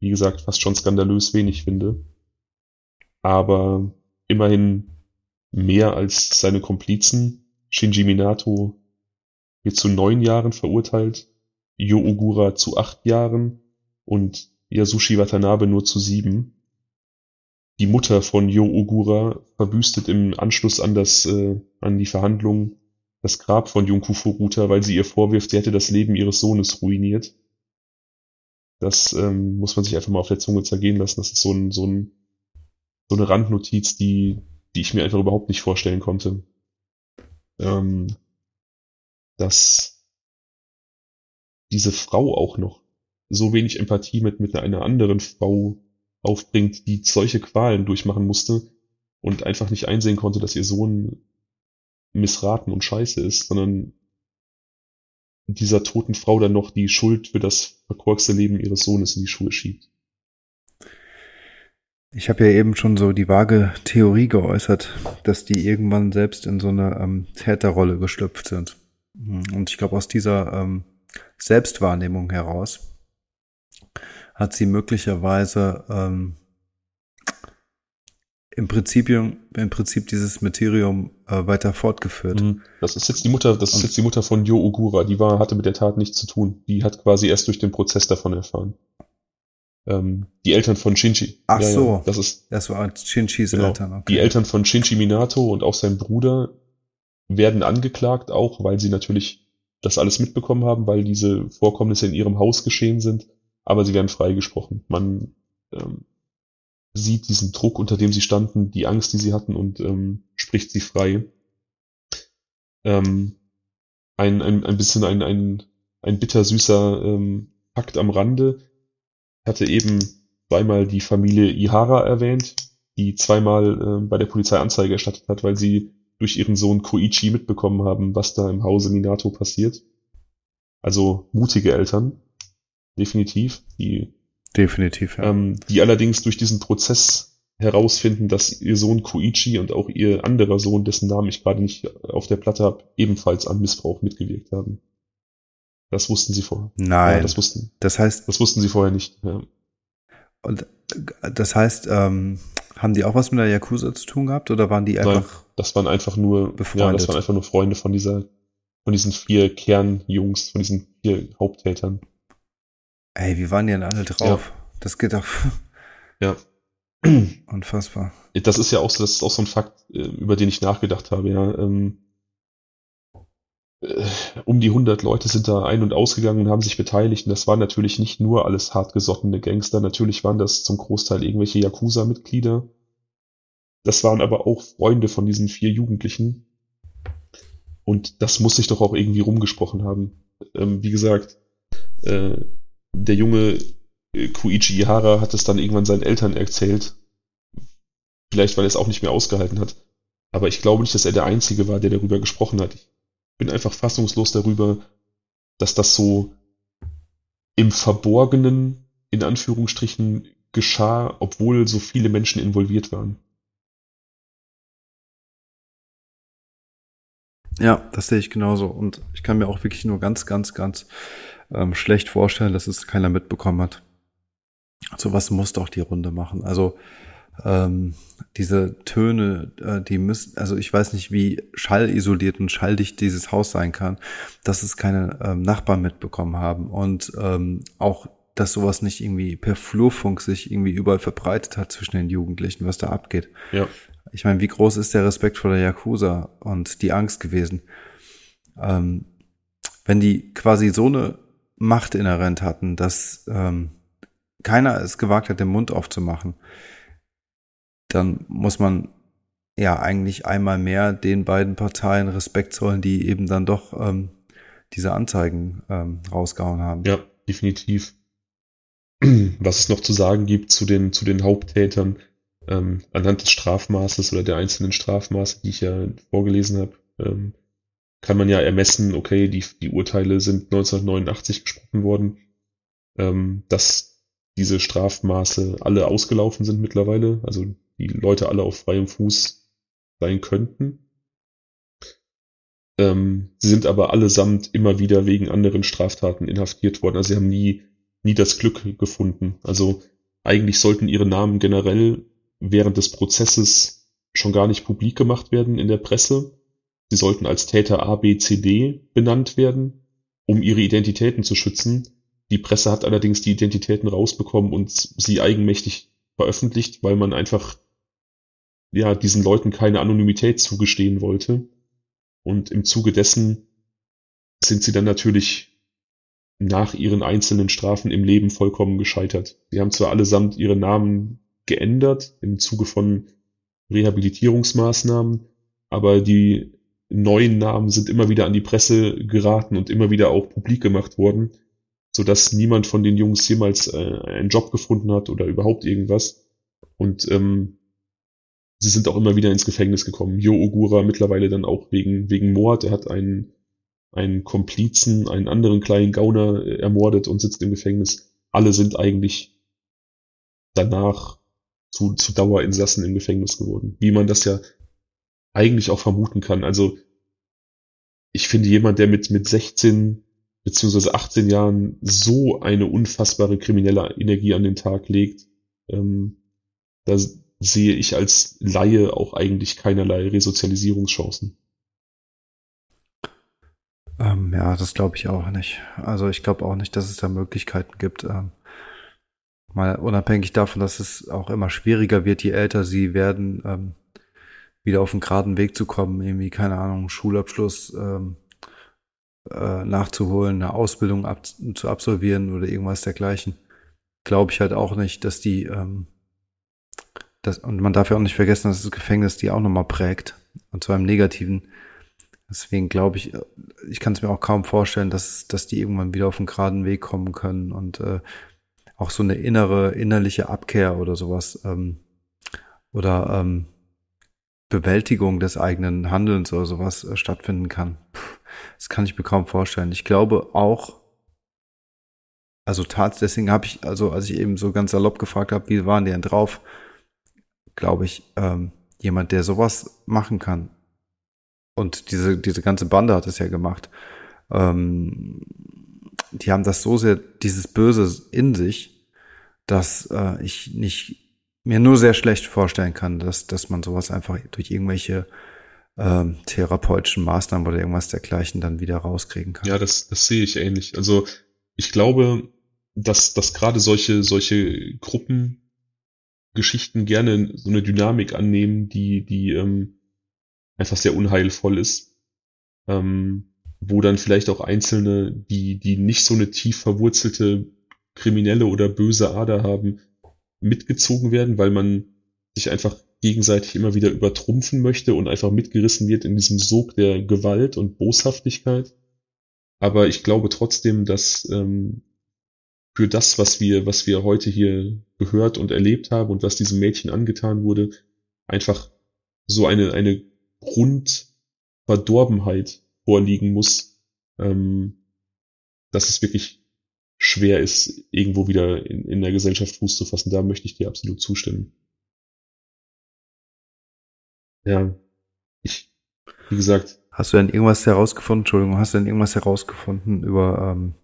wie gesagt, fast schon skandalös wenig finde. Aber immerhin mehr als seine Komplizen. Shinji Minato wird zu neun Jahren verurteilt, Yo Ogura zu acht Jahren und Yasushi Watanabe nur zu sieben. die Mutter von Yo Ogura verbüßtet im Anschluss an das, äh, an die Verhandlungen das Grab von Junku Furuta, weil sie ihr vorwirft, sie hätte das Leben ihres Sohnes ruiniert. Das ähm, muss man sich einfach mal auf der Zunge zergehen lassen. Das ist so, ein, so, ein, so eine Randnotiz, die, die ich mir einfach überhaupt nicht vorstellen konnte. Ähm, dass diese Frau auch noch so wenig Empathie mit, mit einer anderen Frau aufbringt, die solche Qualen durchmachen musste und einfach nicht einsehen konnte, dass ihr Sohn missraten und scheiße ist, sondern dieser toten Frau dann noch die Schuld für das verkorkste Leben ihres Sohnes in die Schuhe schiebt. Ich habe ja eben schon so die vage Theorie geäußert, dass die irgendwann selbst in so eine ähm, Täterrolle geschlüpft sind. Und ich glaube, aus dieser ähm, Selbstwahrnehmung heraus hat sie möglicherweise ähm, im Prinzip, im Prinzip dieses Materium äh, weiter fortgeführt. Mhm. Das ist jetzt die Mutter, das ist jetzt die Mutter von Jo Ogura. Die war, hatte mit der Tat nichts zu tun. Die hat quasi erst durch den Prozess davon erfahren. Ähm, die Eltern von Shinji. Ach ja, so. Ja, das ist. Das war Shinjis genau, Eltern. Okay. Die Eltern von Shinji Minato und auch sein Bruder werden angeklagt, auch weil sie natürlich das alles mitbekommen haben, weil diese Vorkommnisse in ihrem Haus geschehen sind aber sie werden freigesprochen. Man ähm, sieht diesen Druck, unter dem sie standen, die Angst, die sie hatten und ähm, spricht sie frei. Ähm, ein, ein, ein bisschen ein, ein, ein bittersüßer ähm, Fakt am Rande. Ich hatte eben zweimal die Familie Ihara erwähnt, die zweimal äh, bei der Polizei Anzeige erstattet hat, weil sie durch ihren Sohn Koichi mitbekommen haben, was da im Hause Minato passiert. Also mutige Eltern definitiv. Die, definitiv, ja. Ähm, die allerdings durch diesen Prozess herausfinden, dass ihr Sohn Koichi und auch ihr anderer Sohn, dessen Namen ich gerade nicht auf der Platte habe, ebenfalls an Missbrauch mitgewirkt haben. Das wussten sie vorher. Nein. Ja, das wussten. Das heißt. Das wussten sie vorher nicht. Ja. Und das heißt, ähm, haben die auch was mit der Yakuza zu tun gehabt oder waren die einfach? Nein, das waren einfach nur, befreundet. ja, das waren einfach nur Freunde von dieser, von diesen vier Kernjungs, von diesen vier Haupttätern. Ey, wie waren die denn alle drauf? Ja. Das geht doch. Ja. Unfassbar. Das ist ja auch so, das ist auch so ein Fakt, äh, über den ich nachgedacht habe, ja. Ähm, äh, um die 100 Leute sind da ein- und ausgegangen und haben sich beteiligt. Und das waren natürlich nicht nur alles hartgesottene Gangster. Natürlich waren das zum Großteil irgendwelche Yakuza-Mitglieder. Das waren aber auch Freunde von diesen vier Jugendlichen. Und das muss sich doch auch irgendwie rumgesprochen haben. Ähm, wie gesagt, äh, der junge äh, Kuichi Ihara hat es dann irgendwann seinen Eltern erzählt. Vielleicht, weil er es auch nicht mehr ausgehalten hat. Aber ich glaube nicht, dass er der Einzige war, der darüber gesprochen hat. Ich bin einfach fassungslos darüber, dass das so im Verborgenen, in Anführungsstrichen, geschah, obwohl so viele Menschen involviert waren. Ja, das sehe ich genauso. Und ich kann mir auch wirklich nur ganz, ganz, ganz ähm, schlecht vorstellen, dass es keiner mitbekommen hat. So was muss doch die Runde machen. Also ähm, diese Töne, äh, die müssen, also ich weiß nicht, wie schallisoliert und schalldicht dieses Haus sein kann, dass es keine ähm, Nachbarn mitbekommen haben und ähm, auch, dass sowas nicht irgendwie per Flurfunk sich irgendwie überall verbreitet hat zwischen den Jugendlichen, was da abgeht. Ja. Ich meine, wie groß ist der Respekt vor der Yakuza und die Angst gewesen? Ähm, wenn die quasi so eine Macht inhärent hatten, dass ähm, keiner es gewagt hat, den Mund aufzumachen, dann muss man ja eigentlich einmal mehr den beiden Parteien Respekt zollen, die eben dann doch ähm, diese Anzeigen ähm, rausgehauen haben. Ja, definitiv. Was es noch zu sagen gibt zu den, zu den Haupttätern, ähm, anhand des Strafmaßes oder der einzelnen Strafmaße, die ich ja vorgelesen habe, ähm, kann man ja ermessen, okay, die, die Urteile sind 1989 gesprochen worden, ähm, dass diese Strafmaße alle ausgelaufen sind mittlerweile, also die Leute alle auf freiem Fuß sein könnten. Ähm, sie sind aber allesamt immer wieder wegen anderen Straftaten inhaftiert worden. Also sie haben nie, nie das Glück gefunden. Also eigentlich sollten ihre Namen generell während des Prozesses schon gar nicht publik gemacht werden in der Presse. Sie sollten als Täter A, B, C, D benannt werden, um ihre Identitäten zu schützen. Die Presse hat allerdings die Identitäten rausbekommen und sie eigenmächtig veröffentlicht, weil man einfach ja diesen Leuten keine Anonymität zugestehen wollte. Und im Zuge dessen sind sie dann natürlich nach ihren einzelnen Strafen im Leben vollkommen gescheitert. Sie haben zwar allesamt ihre Namen geändert im Zuge von Rehabilitierungsmaßnahmen, aber die neuen Namen sind immer wieder an die Presse geraten und immer wieder auch publik gemacht worden, so dass niemand von den Jungs jemals äh, einen Job gefunden hat oder überhaupt irgendwas. Und ähm, sie sind auch immer wieder ins Gefängnis gekommen. Jo Ogura mittlerweile dann auch wegen wegen Mord. Er hat einen einen Komplizen, einen anderen kleinen Gauner äh, ermordet und sitzt im Gefängnis. Alle sind eigentlich danach zu, zu Dauerinsassen im Gefängnis geworden. Wie man das ja eigentlich auch vermuten kann. Also ich finde jemand, der mit, mit 16 beziehungsweise 18 Jahren so eine unfassbare kriminelle Energie an den Tag legt, ähm, da sehe ich als Laie auch eigentlich keinerlei Resozialisierungschancen. Ähm, ja, das glaube ich auch nicht. Also ich glaube auch nicht, dass es da Möglichkeiten gibt. Ähm, mal unabhängig davon, dass es auch immer schwieriger wird, je älter sie werden, ähm, wieder auf den geraden Weg zu kommen, irgendwie, keine Ahnung, Schulabschluss ähm, äh, nachzuholen, eine Ausbildung ab zu absolvieren oder irgendwas dergleichen. Glaube ich halt auch nicht, dass die, ähm, das, und man darf ja auch nicht vergessen, dass das Gefängnis die auch nochmal prägt. Und zwar im Negativen Deswegen glaube ich, ich kann es mir auch kaum vorstellen, dass, dass die irgendwann wieder auf den geraden Weg kommen können und äh, auch so eine innere, innerliche Abkehr oder sowas ähm, oder ähm, Bewältigung des eigenen Handelns oder sowas äh, stattfinden kann. Das kann ich mir kaum vorstellen. Ich glaube auch, also tat, deswegen habe ich, also als ich eben so ganz salopp gefragt habe, wie waren die denn drauf, glaube ich, ähm, jemand, der sowas machen kann, und diese, diese ganze Bande hat es ja gemacht. Ähm, die haben das so sehr, dieses Böse in sich, dass äh, ich nicht mir nur sehr schlecht vorstellen kann, dass, dass man sowas einfach durch irgendwelche ähm, therapeutischen Maßnahmen oder irgendwas dergleichen dann wieder rauskriegen kann. Ja, das, das sehe ich ähnlich. Also ich glaube, dass, dass gerade solche, solche Gruppengeschichten gerne so eine Dynamik annehmen, die, die ähm, einfach sehr unheilvoll ist. Ähm, wo dann vielleicht auch Einzelne, die, die nicht so eine tief verwurzelte kriminelle oder böse Ader haben, mitgezogen werden, weil man sich einfach gegenseitig immer wieder übertrumpfen möchte und einfach mitgerissen wird in diesem Sog der Gewalt und Boshaftigkeit. Aber ich glaube trotzdem, dass ähm, für das, was wir, was wir heute hier gehört und erlebt haben und was diesem Mädchen angetan wurde, einfach so eine, eine Grundverdorbenheit vorliegen muss, ähm, dass es wirklich schwer ist, irgendwo wieder in, in der Gesellschaft Fuß zu fassen. Da möchte ich dir absolut zustimmen. Ja, ich, wie gesagt. Hast du denn irgendwas herausgefunden, Entschuldigung, hast du denn irgendwas herausgefunden über, ähm,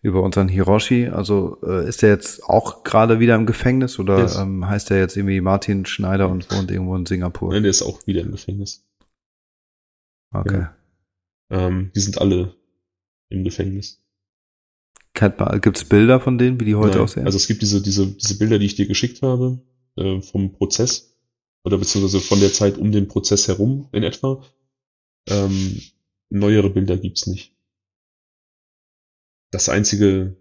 über unseren Hiroshi? Also äh, ist der jetzt auch gerade wieder im Gefängnis oder yes. ähm, heißt der jetzt irgendwie Martin Schneider und wohnt irgendwo in Singapur? Nein, der ist auch wieder im Gefängnis. Okay. Ja. Ähm, die sind alle im Gefängnis. Gibt es Bilder von denen, wie die heute Nein, aussehen? Also es gibt diese, diese, diese Bilder, die ich dir geschickt habe, äh, vom Prozess oder beziehungsweise von der Zeit um den Prozess herum in etwa. Ähm, neuere Bilder gibt's nicht das einzige,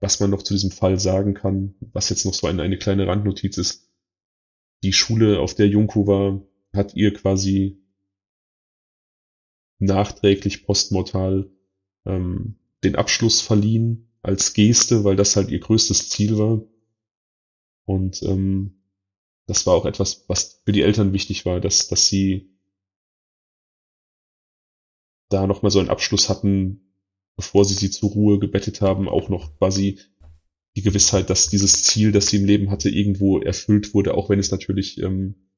was man noch zu diesem Fall sagen kann, was jetzt noch so eine, eine kleine Randnotiz ist, die Schule, auf der Junko war, hat ihr quasi nachträglich postmortal ähm, den Abschluss verliehen als Geste, weil das halt ihr größtes Ziel war. Und ähm, das war auch etwas, was für die Eltern wichtig war, dass, dass sie da nochmal so einen Abschluss hatten, bevor sie sie zur Ruhe gebettet haben, auch noch quasi die Gewissheit, dass dieses Ziel, das sie im Leben hatte, irgendwo erfüllt wurde, auch wenn es natürlich ähm,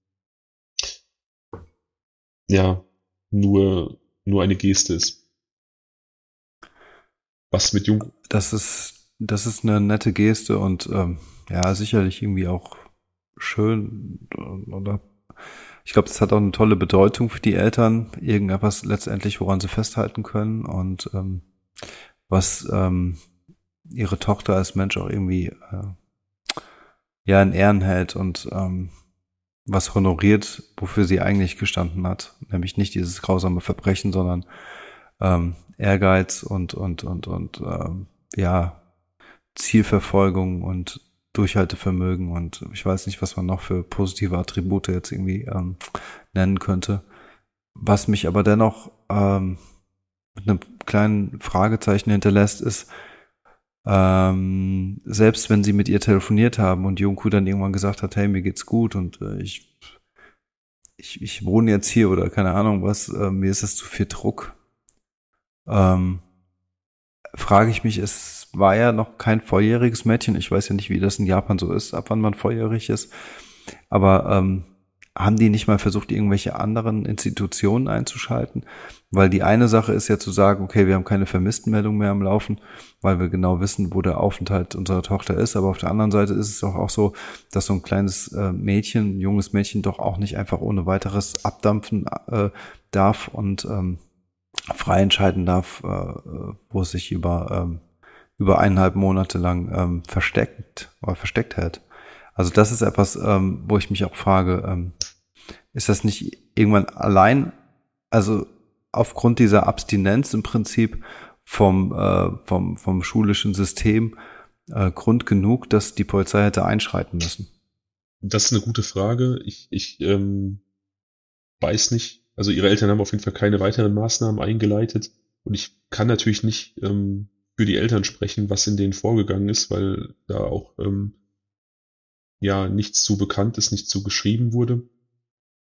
ja nur nur eine Geste ist. Was mit Jung? Das ist das ist eine nette Geste und ähm, ja sicherlich irgendwie auch schön oder ich glaube, das hat auch eine tolle Bedeutung für die Eltern, irgendetwas letztendlich, woran sie festhalten können und ähm, was ähm, ihre Tochter als Mensch auch irgendwie äh, ja in Ehren hält und ähm, was honoriert, wofür sie eigentlich gestanden hat. Nämlich nicht dieses grausame Verbrechen, sondern ähm, Ehrgeiz und, und, und, und ähm, ja, Zielverfolgung und Durchhaltevermögen und ich weiß nicht, was man noch für positive Attribute jetzt irgendwie ähm, nennen könnte. Was mich aber dennoch ähm, mit einem kleinen Fragezeichen hinterlässt, ist, ähm, selbst wenn sie mit ihr telefoniert haben und Junku dann irgendwann gesagt hat, hey, mir geht's gut und äh, ich, ich, ich wohne jetzt hier oder keine Ahnung was, äh, mir ist das zu viel Druck. Ähm, frage ich mich, es war ja noch kein volljähriges Mädchen. Ich weiß ja nicht, wie das in Japan so ist, ab wann man volljährig ist. Aber ähm, haben die nicht mal versucht, irgendwelche anderen Institutionen einzuschalten? Weil die eine Sache ist ja zu sagen, okay, wir haben keine Vermisstenmeldung mehr am Laufen, weil wir genau wissen, wo der Aufenthalt unserer Tochter ist. Aber auf der anderen Seite ist es doch auch so, dass so ein kleines äh, Mädchen, ein junges Mädchen doch auch nicht einfach ohne weiteres abdampfen äh, darf und ähm, frei entscheiden darf, äh, wo es sich über, ähm, über eineinhalb Monate lang ähm, versteckt oder versteckt hält. Also das ist etwas, ähm, wo ich mich auch frage, ähm, ist das nicht irgendwann allein, also aufgrund dieser Abstinenz im Prinzip vom, äh, vom, vom schulischen System äh, Grund genug, dass die Polizei hätte einschreiten müssen? Das ist eine gute Frage. Ich, ich ähm, weiß nicht. Also ihre Eltern haben auf jeden Fall keine weiteren Maßnahmen eingeleitet. Und ich kann natürlich nicht ähm, für die Eltern sprechen, was in denen vorgegangen ist, weil da auch ähm, ja nichts zu bekannt ist, nichts zu geschrieben wurde.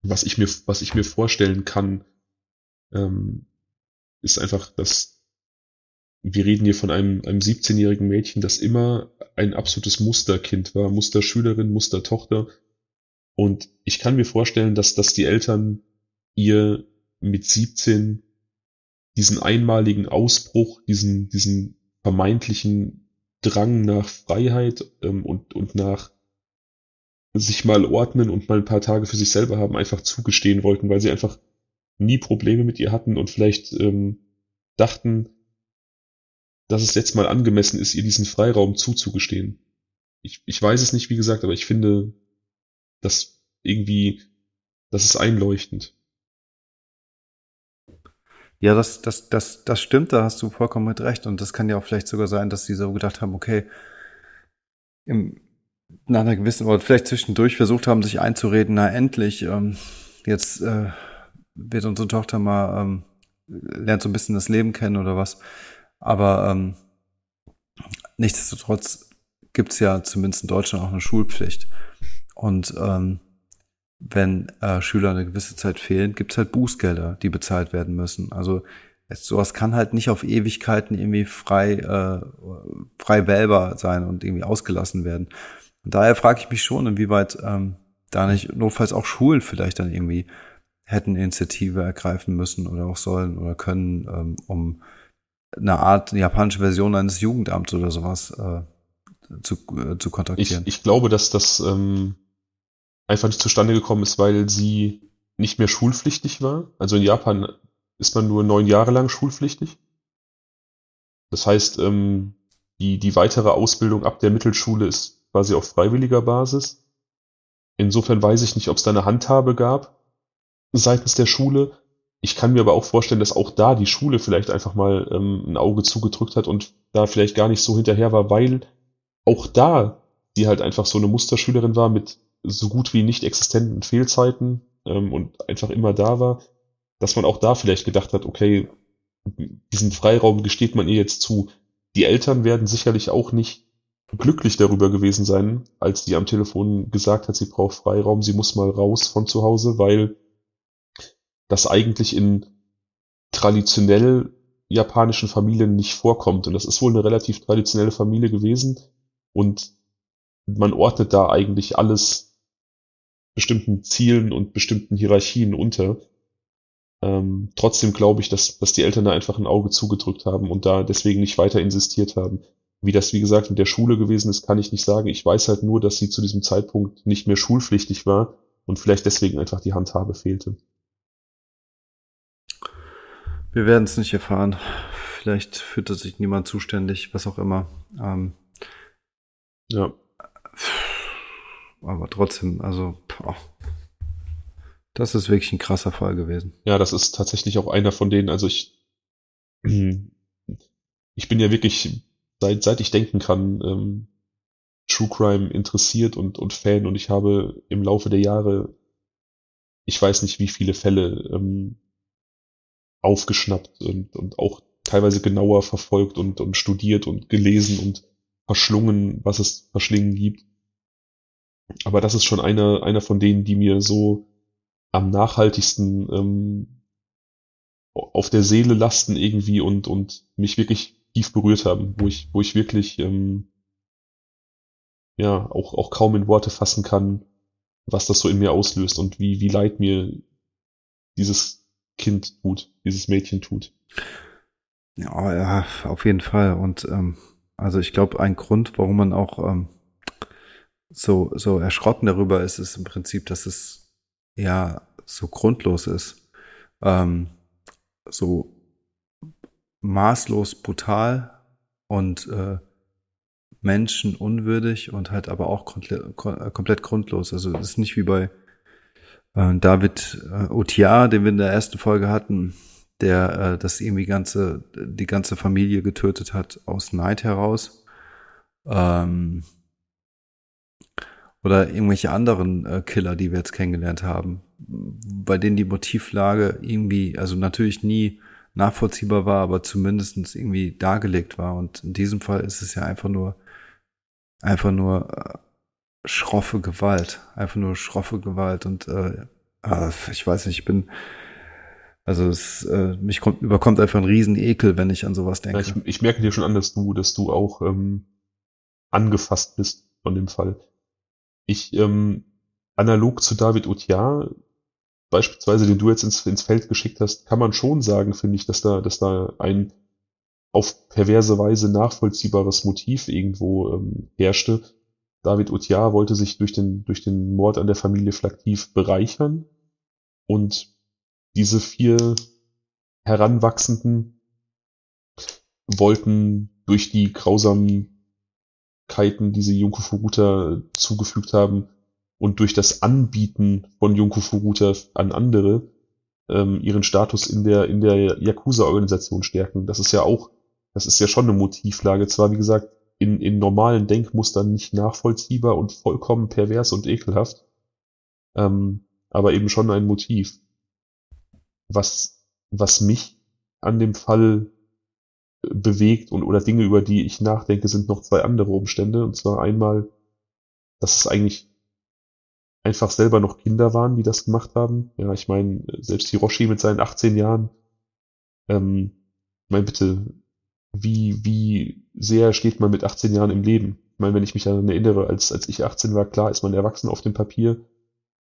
Was ich mir, was ich mir vorstellen kann, ähm, ist einfach, dass wir reden hier von einem, einem 17-jährigen Mädchen, das immer ein absolutes Musterkind war, Musterschülerin, Mustertochter. Und ich kann mir vorstellen, dass, dass die Eltern ihr mit 17 diesen einmaligen Ausbruch, diesen, diesen vermeintlichen Drang nach Freiheit ähm, und, und nach sich mal ordnen und mal ein paar Tage für sich selber haben, einfach zugestehen wollten, weil sie einfach nie Probleme mit ihr hatten und vielleicht ähm, dachten, dass es jetzt mal angemessen ist, ihr diesen Freiraum zuzugestehen. Ich, ich weiß es nicht, wie gesagt, aber ich finde, dass irgendwie, das ist einleuchtend. Ja, das, das, das, das stimmt, da hast du vollkommen mit recht. Und das kann ja auch vielleicht sogar sein, dass sie so gedacht haben, okay, im, nach einer gewissen, oder vielleicht zwischendurch versucht haben, sich einzureden, na endlich, ähm, jetzt äh, wird unsere Tochter mal, ähm, lernt so ein bisschen das Leben kennen oder was. Aber ähm, nichtsdestotrotz gibt's ja zumindest in Deutschland auch eine Schulpflicht. Und ähm, wenn äh, Schüler eine gewisse Zeit fehlen, gibt's halt Bußgelder, die bezahlt werden müssen. Also es, sowas kann halt nicht auf Ewigkeiten irgendwie frei, äh, frei wählbar sein und irgendwie ausgelassen werden. Und daher frage ich mich schon, inwieweit ähm, da nicht notfalls auch Schulen vielleicht dann irgendwie hätten Initiative ergreifen müssen oder auch sollen oder können, ähm, um eine Art eine japanische Version eines Jugendamts oder sowas äh, zu, äh, zu kontaktieren. Ich, ich glaube, dass das ähm, einfach nicht zustande gekommen ist, weil sie nicht mehr schulpflichtig war. Also in Japan ist man nur neun Jahre lang schulpflichtig. Das heißt, ähm, die, die weitere Ausbildung ab der Mittelschule ist quasi auf freiwilliger Basis. Insofern weiß ich nicht, ob es da eine Handhabe gab seitens der Schule. Ich kann mir aber auch vorstellen, dass auch da die Schule vielleicht einfach mal ähm, ein Auge zugedrückt hat und da vielleicht gar nicht so hinterher war, weil auch da die halt einfach so eine Musterschülerin war mit so gut wie nicht existenten Fehlzeiten ähm, und einfach immer da war, dass man auch da vielleicht gedacht hat, okay, diesen Freiraum gesteht man ihr jetzt zu. Die Eltern werden sicherlich auch nicht glücklich darüber gewesen sein, als die am Telefon gesagt hat, sie braucht Freiraum, sie muss mal raus von zu Hause, weil das eigentlich in traditionell japanischen Familien nicht vorkommt. Und das ist wohl eine relativ traditionelle Familie gewesen. Und man ordnet da eigentlich alles bestimmten Zielen und bestimmten Hierarchien unter. Ähm, trotzdem glaube ich, dass, dass die Eltern da einfach ein Auge zugedrückt haben und da deswegen nicht weiter insistiert haben. Wie das, wie gesagt, mit der Schule gewesen ist, kann ich nicht sagen. Ich weiß halt nur, dass sie zu diesem Zeitpunkt nicht mehr schulpflichtig war und vielleicht deswegen einfach die Handhabe fehlte. Wir werden es nicht erfahren. Vielleicht fühlt sich niemand zuständig, was auch immer. Ähm, ja. Aber trotzdem, also, boah, Das ist wirklich ein krasser Fall gewesen. Ja, das ist tatsächlich auch einer von denen, also ich, ich bin ja wirklich, seit, seit ich denken kann, ähm, True Crime interessiert und, und Fan und ich habe im Laufe der Jahre, ich weiß nicht wie viele Fälle ähm, aufgeschnappt und, und auch teilweise genauer verfolgt und, und studiert und gelesen und verschlungen, was es verschlingen gibt. Aber das ist schon einer, einer von denen, die mir so am nachhaltigsten ähm, auf der Seele lasten irgendwie und, und mich wirklich tief berührt haben, wo ich, wo ich wirklich ähm, ja auch, auch kaum in Worte fassen kann, was das so in mir auslöst und wie, wie leid mir dieses Kind tut, dieses Mädchen tut. Ja, ja auf jeden Fall. Und ähm, also ich glaube, ein Grund, warum man auch ähm, so, so erschrocken darüber ist, ist im Prinzip, dass es ja so grundlos ist. Ähm, so maßlos brutal und äh, menschenunwürdig und halt aber auch komplett, komplett grundlos. Also es ist nicht wie bei äh, David äh, Otiar, den wir in der ersten Folge hatten, der äh, das irgendwie ganze, die ganze Familie getötet hat aus Neid heraus. Ähm, oder irgendwelche anderen äh, Killer, die wir jetzt kennengelernt haben, bei denen die Motivlage irgendwie, also natürlich nie nachvollziehbar war, aber zumindestens irgendwie dargelegt war. Und in diesem Fall ist es ja einfach nur, einfach nur äh, schroffe Gewalt. Einfach nur schroffe Gewalt. Und äh, ich weiß nicht, ich bin, also es, äh, mich kommt, überkommt einfach ein Riesenekel, wenn ich an sowas denke. Ja, ich, ich merke dir schon an, dass du, dass du auch ähm, angefasst bist von dem Fall. Ich, ähm, analog zu David Otiar, beispielsweise, den du jetzt ins, ins Feld geschickt hast, kann man schon sagen, finde ich, dass da, dass da ein auf perverse Weise nachvollziehbares Motiv irgendwo ähm, herrschte. David Otiar wollte sich durch den, durch den Mord an der Familie Flaktiv bereichern und diese vier Heranwachsenden wollten durch die grausamen Krankheiten, die sie Junko Furuta zugefügt haben und durch das Anbieten von Junko Furuta an andere ähm, ihren Status in der in der Yakuza-Organisation stärken. Das ist ja auch, das ist ja schon eine Motivlage. Zwar wie gesagt in in normalen Denkmustern nicht nachvollziehbar und vollkommen pervers und ekelhaft, ähm, aber eben schon ein Motiv, was was mich an dem Fall bewegt und oder Dinge, über die ich nachdenke, sind noch zwei andere Umstände. Und zwar einmal, dass es eigentlich einfach selber noch Kinder waren, die das gemacht haben. Ja, ich meine, selbst Hiroshi mit seinen 18 Jahren, ähm, ich meine bitte, wie, wie sehr steht man mit 18 Jahren im Leben? Ich meine, wenn ich mich daran erinnere, als, als ich 18 war, klar ist man erwachsen auf dem Papier,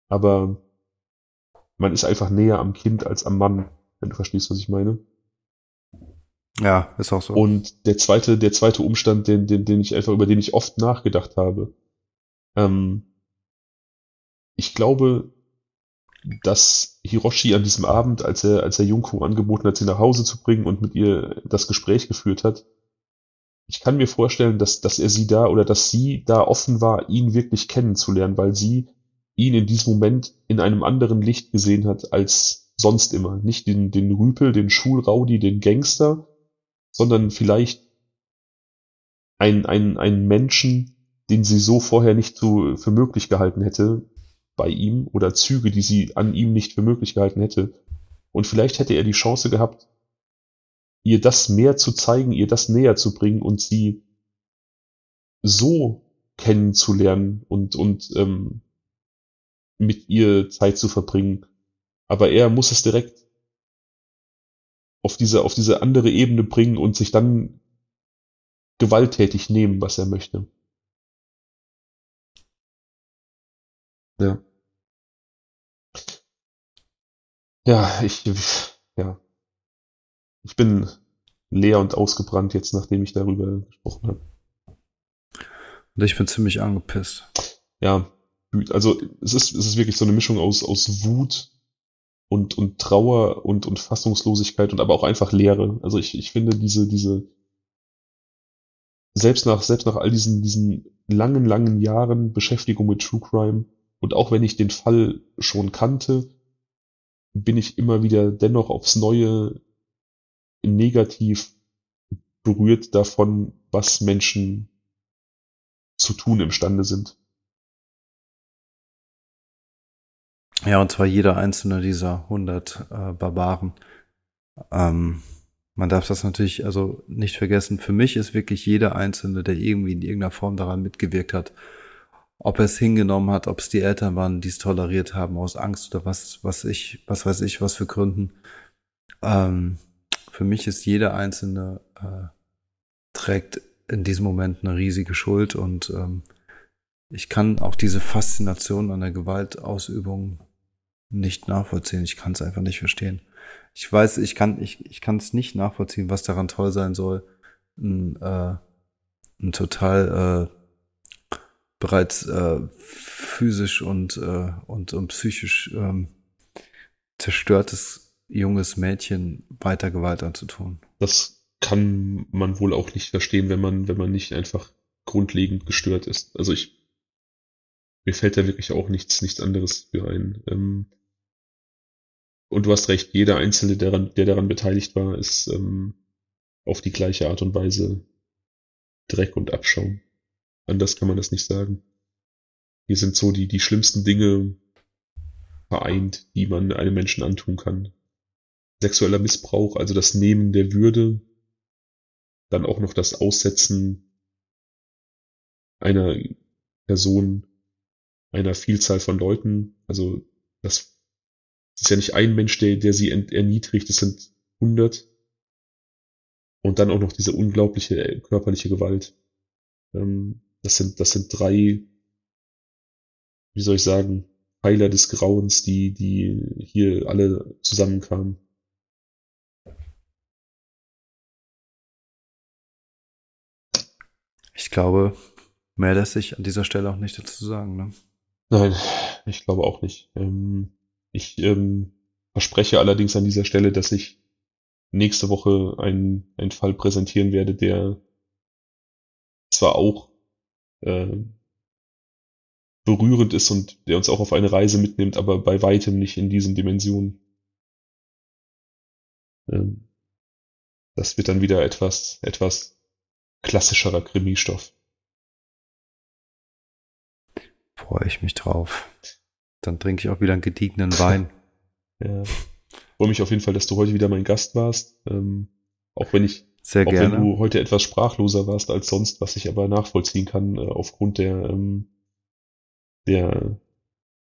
aber man ist einfach näher am Kind als am Mann, wenn du verstehst, was ich meine. Ja, ist auch so. Und der zweite, der zweite Umstand, den, den, den ich einfach, über den ich oft nachgedacht habe, ähm, ich glaube, dass Hiroshi an diesem Abend, als er, als er Junko angeboten hat, sie nach Hause zu bringen und mit ihr das Gespräch geführt hat, ich kann mir vorstellen, dass, dass er sie da oder dass sie da offen war, ihn wirklich kennenzulernen, weil sie ihn in diesem Moment in einem anderen Licht gesehen hat als sonst immer. Nicht den, den Rüpel, den Schulraudi, den Gangster, sondern vielleicht ein, ein, ein Menschen, den sie so vorher nicht so für möglich gehalten hätte bei ihm oder Züge, die sie an ihm nicht für möglich gehalten hätte. Und vielleicht hätte er die Chance gehabt, ihr das mehr zu zeigen, ihr das näher zu bringen und sie so kennenzulernen und, und ähm, mit ihr Zeit zu verbringen. Aber er muss es direkt auf diese, auf diese andere Ebene bringen und sich dann gewalttätig nehmen, was er möchte. Ja. Ja, ich, ja. Ich bin leer und ausgebrannt jetzt, nachdem ich darüber gesprochen habe. Und ich bin ziemlich angepisst. Ja, also es ist, es ist wirklich so eine Mischung aus, aus Wut, und, und Trauer und, und Fassungslosigkeit und aber auch einfach Leere. Also ich, ich finde diese, diese, selbst nach, selbst nach all diesen, diesen langen, langen Jahren Beschäftigung mit True Crime und auch wenn ich den Fall schon kannte, bin ich immer wieder dennoch aufs Neue negativ berührt davon, was Menschen zu tun imstande sind. Ja, und zwar jeder einzelne dieser 100 äh, Barbaren. Ähm, man darf das natürlich also nicht vergessen. Für mich ist wirklich jeder einzelne, der irgendwie in irgendeiner Form daran mitgewirkt hat, ob er es hingenommen hat, ob es die Eltern waren, die es toleriert haben aus Angst oder was, was ich, was weiß ich, was für Gründen. Ähm, für mich ist jeder einzelne äh, trägt in diesem Moment eine riesige Schuld und ähm, ich kann auch diese Faszination an der Gewaltausübung nicht nachvollziehen. Ich kann es einfach nicht verstehen. Ich weiß, ich kann, ich, ich kann es nicht nachvollziehen, was daran toll sein soll, ein, äh, ein total äh, bereits äh, physisch und, äh, und, und psychisch ähm, zerstörtes junges Mädchen weiter Gewalt anzutun. Das kann man wohl auch nicht verstehen, wenn man, wenn man nicht einfach grundlegend gestört ist. Also ich, mir fällt da wirklich auch nichts, nichts anderes für ein. Ähm, und du hast recht, jeder Einzelne, der daran, der daran beteiligt war, ist ähm, auf die gleiche Art und Weise Dreck und Abschaum. Anders kann man das nicht sagen. Hier sind so die, die schlimmsten Dinge vereint, die man einem Menschen antun kann. Sexueller Missbrauch, also das Nehmen der Würde, dann auch noch das Aussetzen einer Person, einer Vielzahl von Leuten. Also das ist ja nicht ein Mensch, der, der sie erniedrigt, es sind hundert. Und dann auch noch diese unglaubliche körperliche Gewalt. Ähm, das sind, das sind drei, wie soll ich sagen, Pfeiler des Grauens, die, die hier alle zusammenkamen. Ich glaube, mehr lässt sich an dieser Stelle auch nicht dazu sagen. Ne? Nein, ich glaube auch nicht. Ähm, ich ähm, verspreche allerdings an dieser Stelle, dass ich nächste Woche einen, einen Fall präsentieren werde, der zwar auch äh, berührend ist und der uns auch auf eine Reise mitnimmt, aber bei weitem nicht in diesen Dimensionen. Ähm, das wird dann wieder etwas, etwas klassischerer Krimi-Stoff. Freue ich mich drauf. Dann trinke ich auch wieder einen gediegenen Wein. ja. Freue mich auf jeden Fall, dass du heute wieder mein Gast warst. Ähm, auch wenn ich, Sehr auch gerne. wenn du heute etwas sprachloser warst als sonst, was ich aber nachvollziehen kann, äh, aufgrund der, ähm, der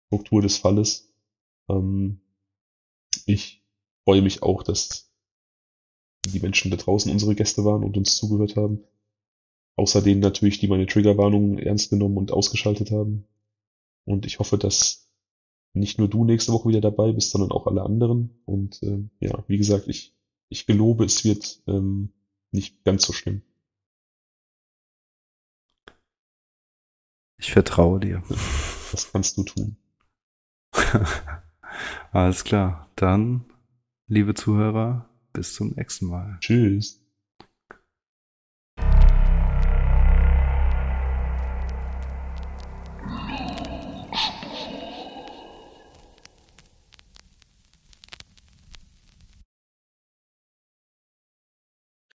Struktur des Falles. Ähm, ich freue mich auch, dass die Menschen da draußen unsere Gäste waren und uns zugehört haben. Außer denen natürlich, die meine Triggerwarnungen ernst genommen und ausgeschaltet haben. Und ich hoffe, dass nicht nur du nächste Woche wieder dabei bist, sondern auch alle anderen. Und äh, ja, wie gesagt, ich, ich gelobe, es wird ähm, nicht ganz so schlimm. Ich vertraue dir. Das kannst du tun. Alles klar. Dann, liebe Zuhörer, bis zum nächsten Mal. Tschüss.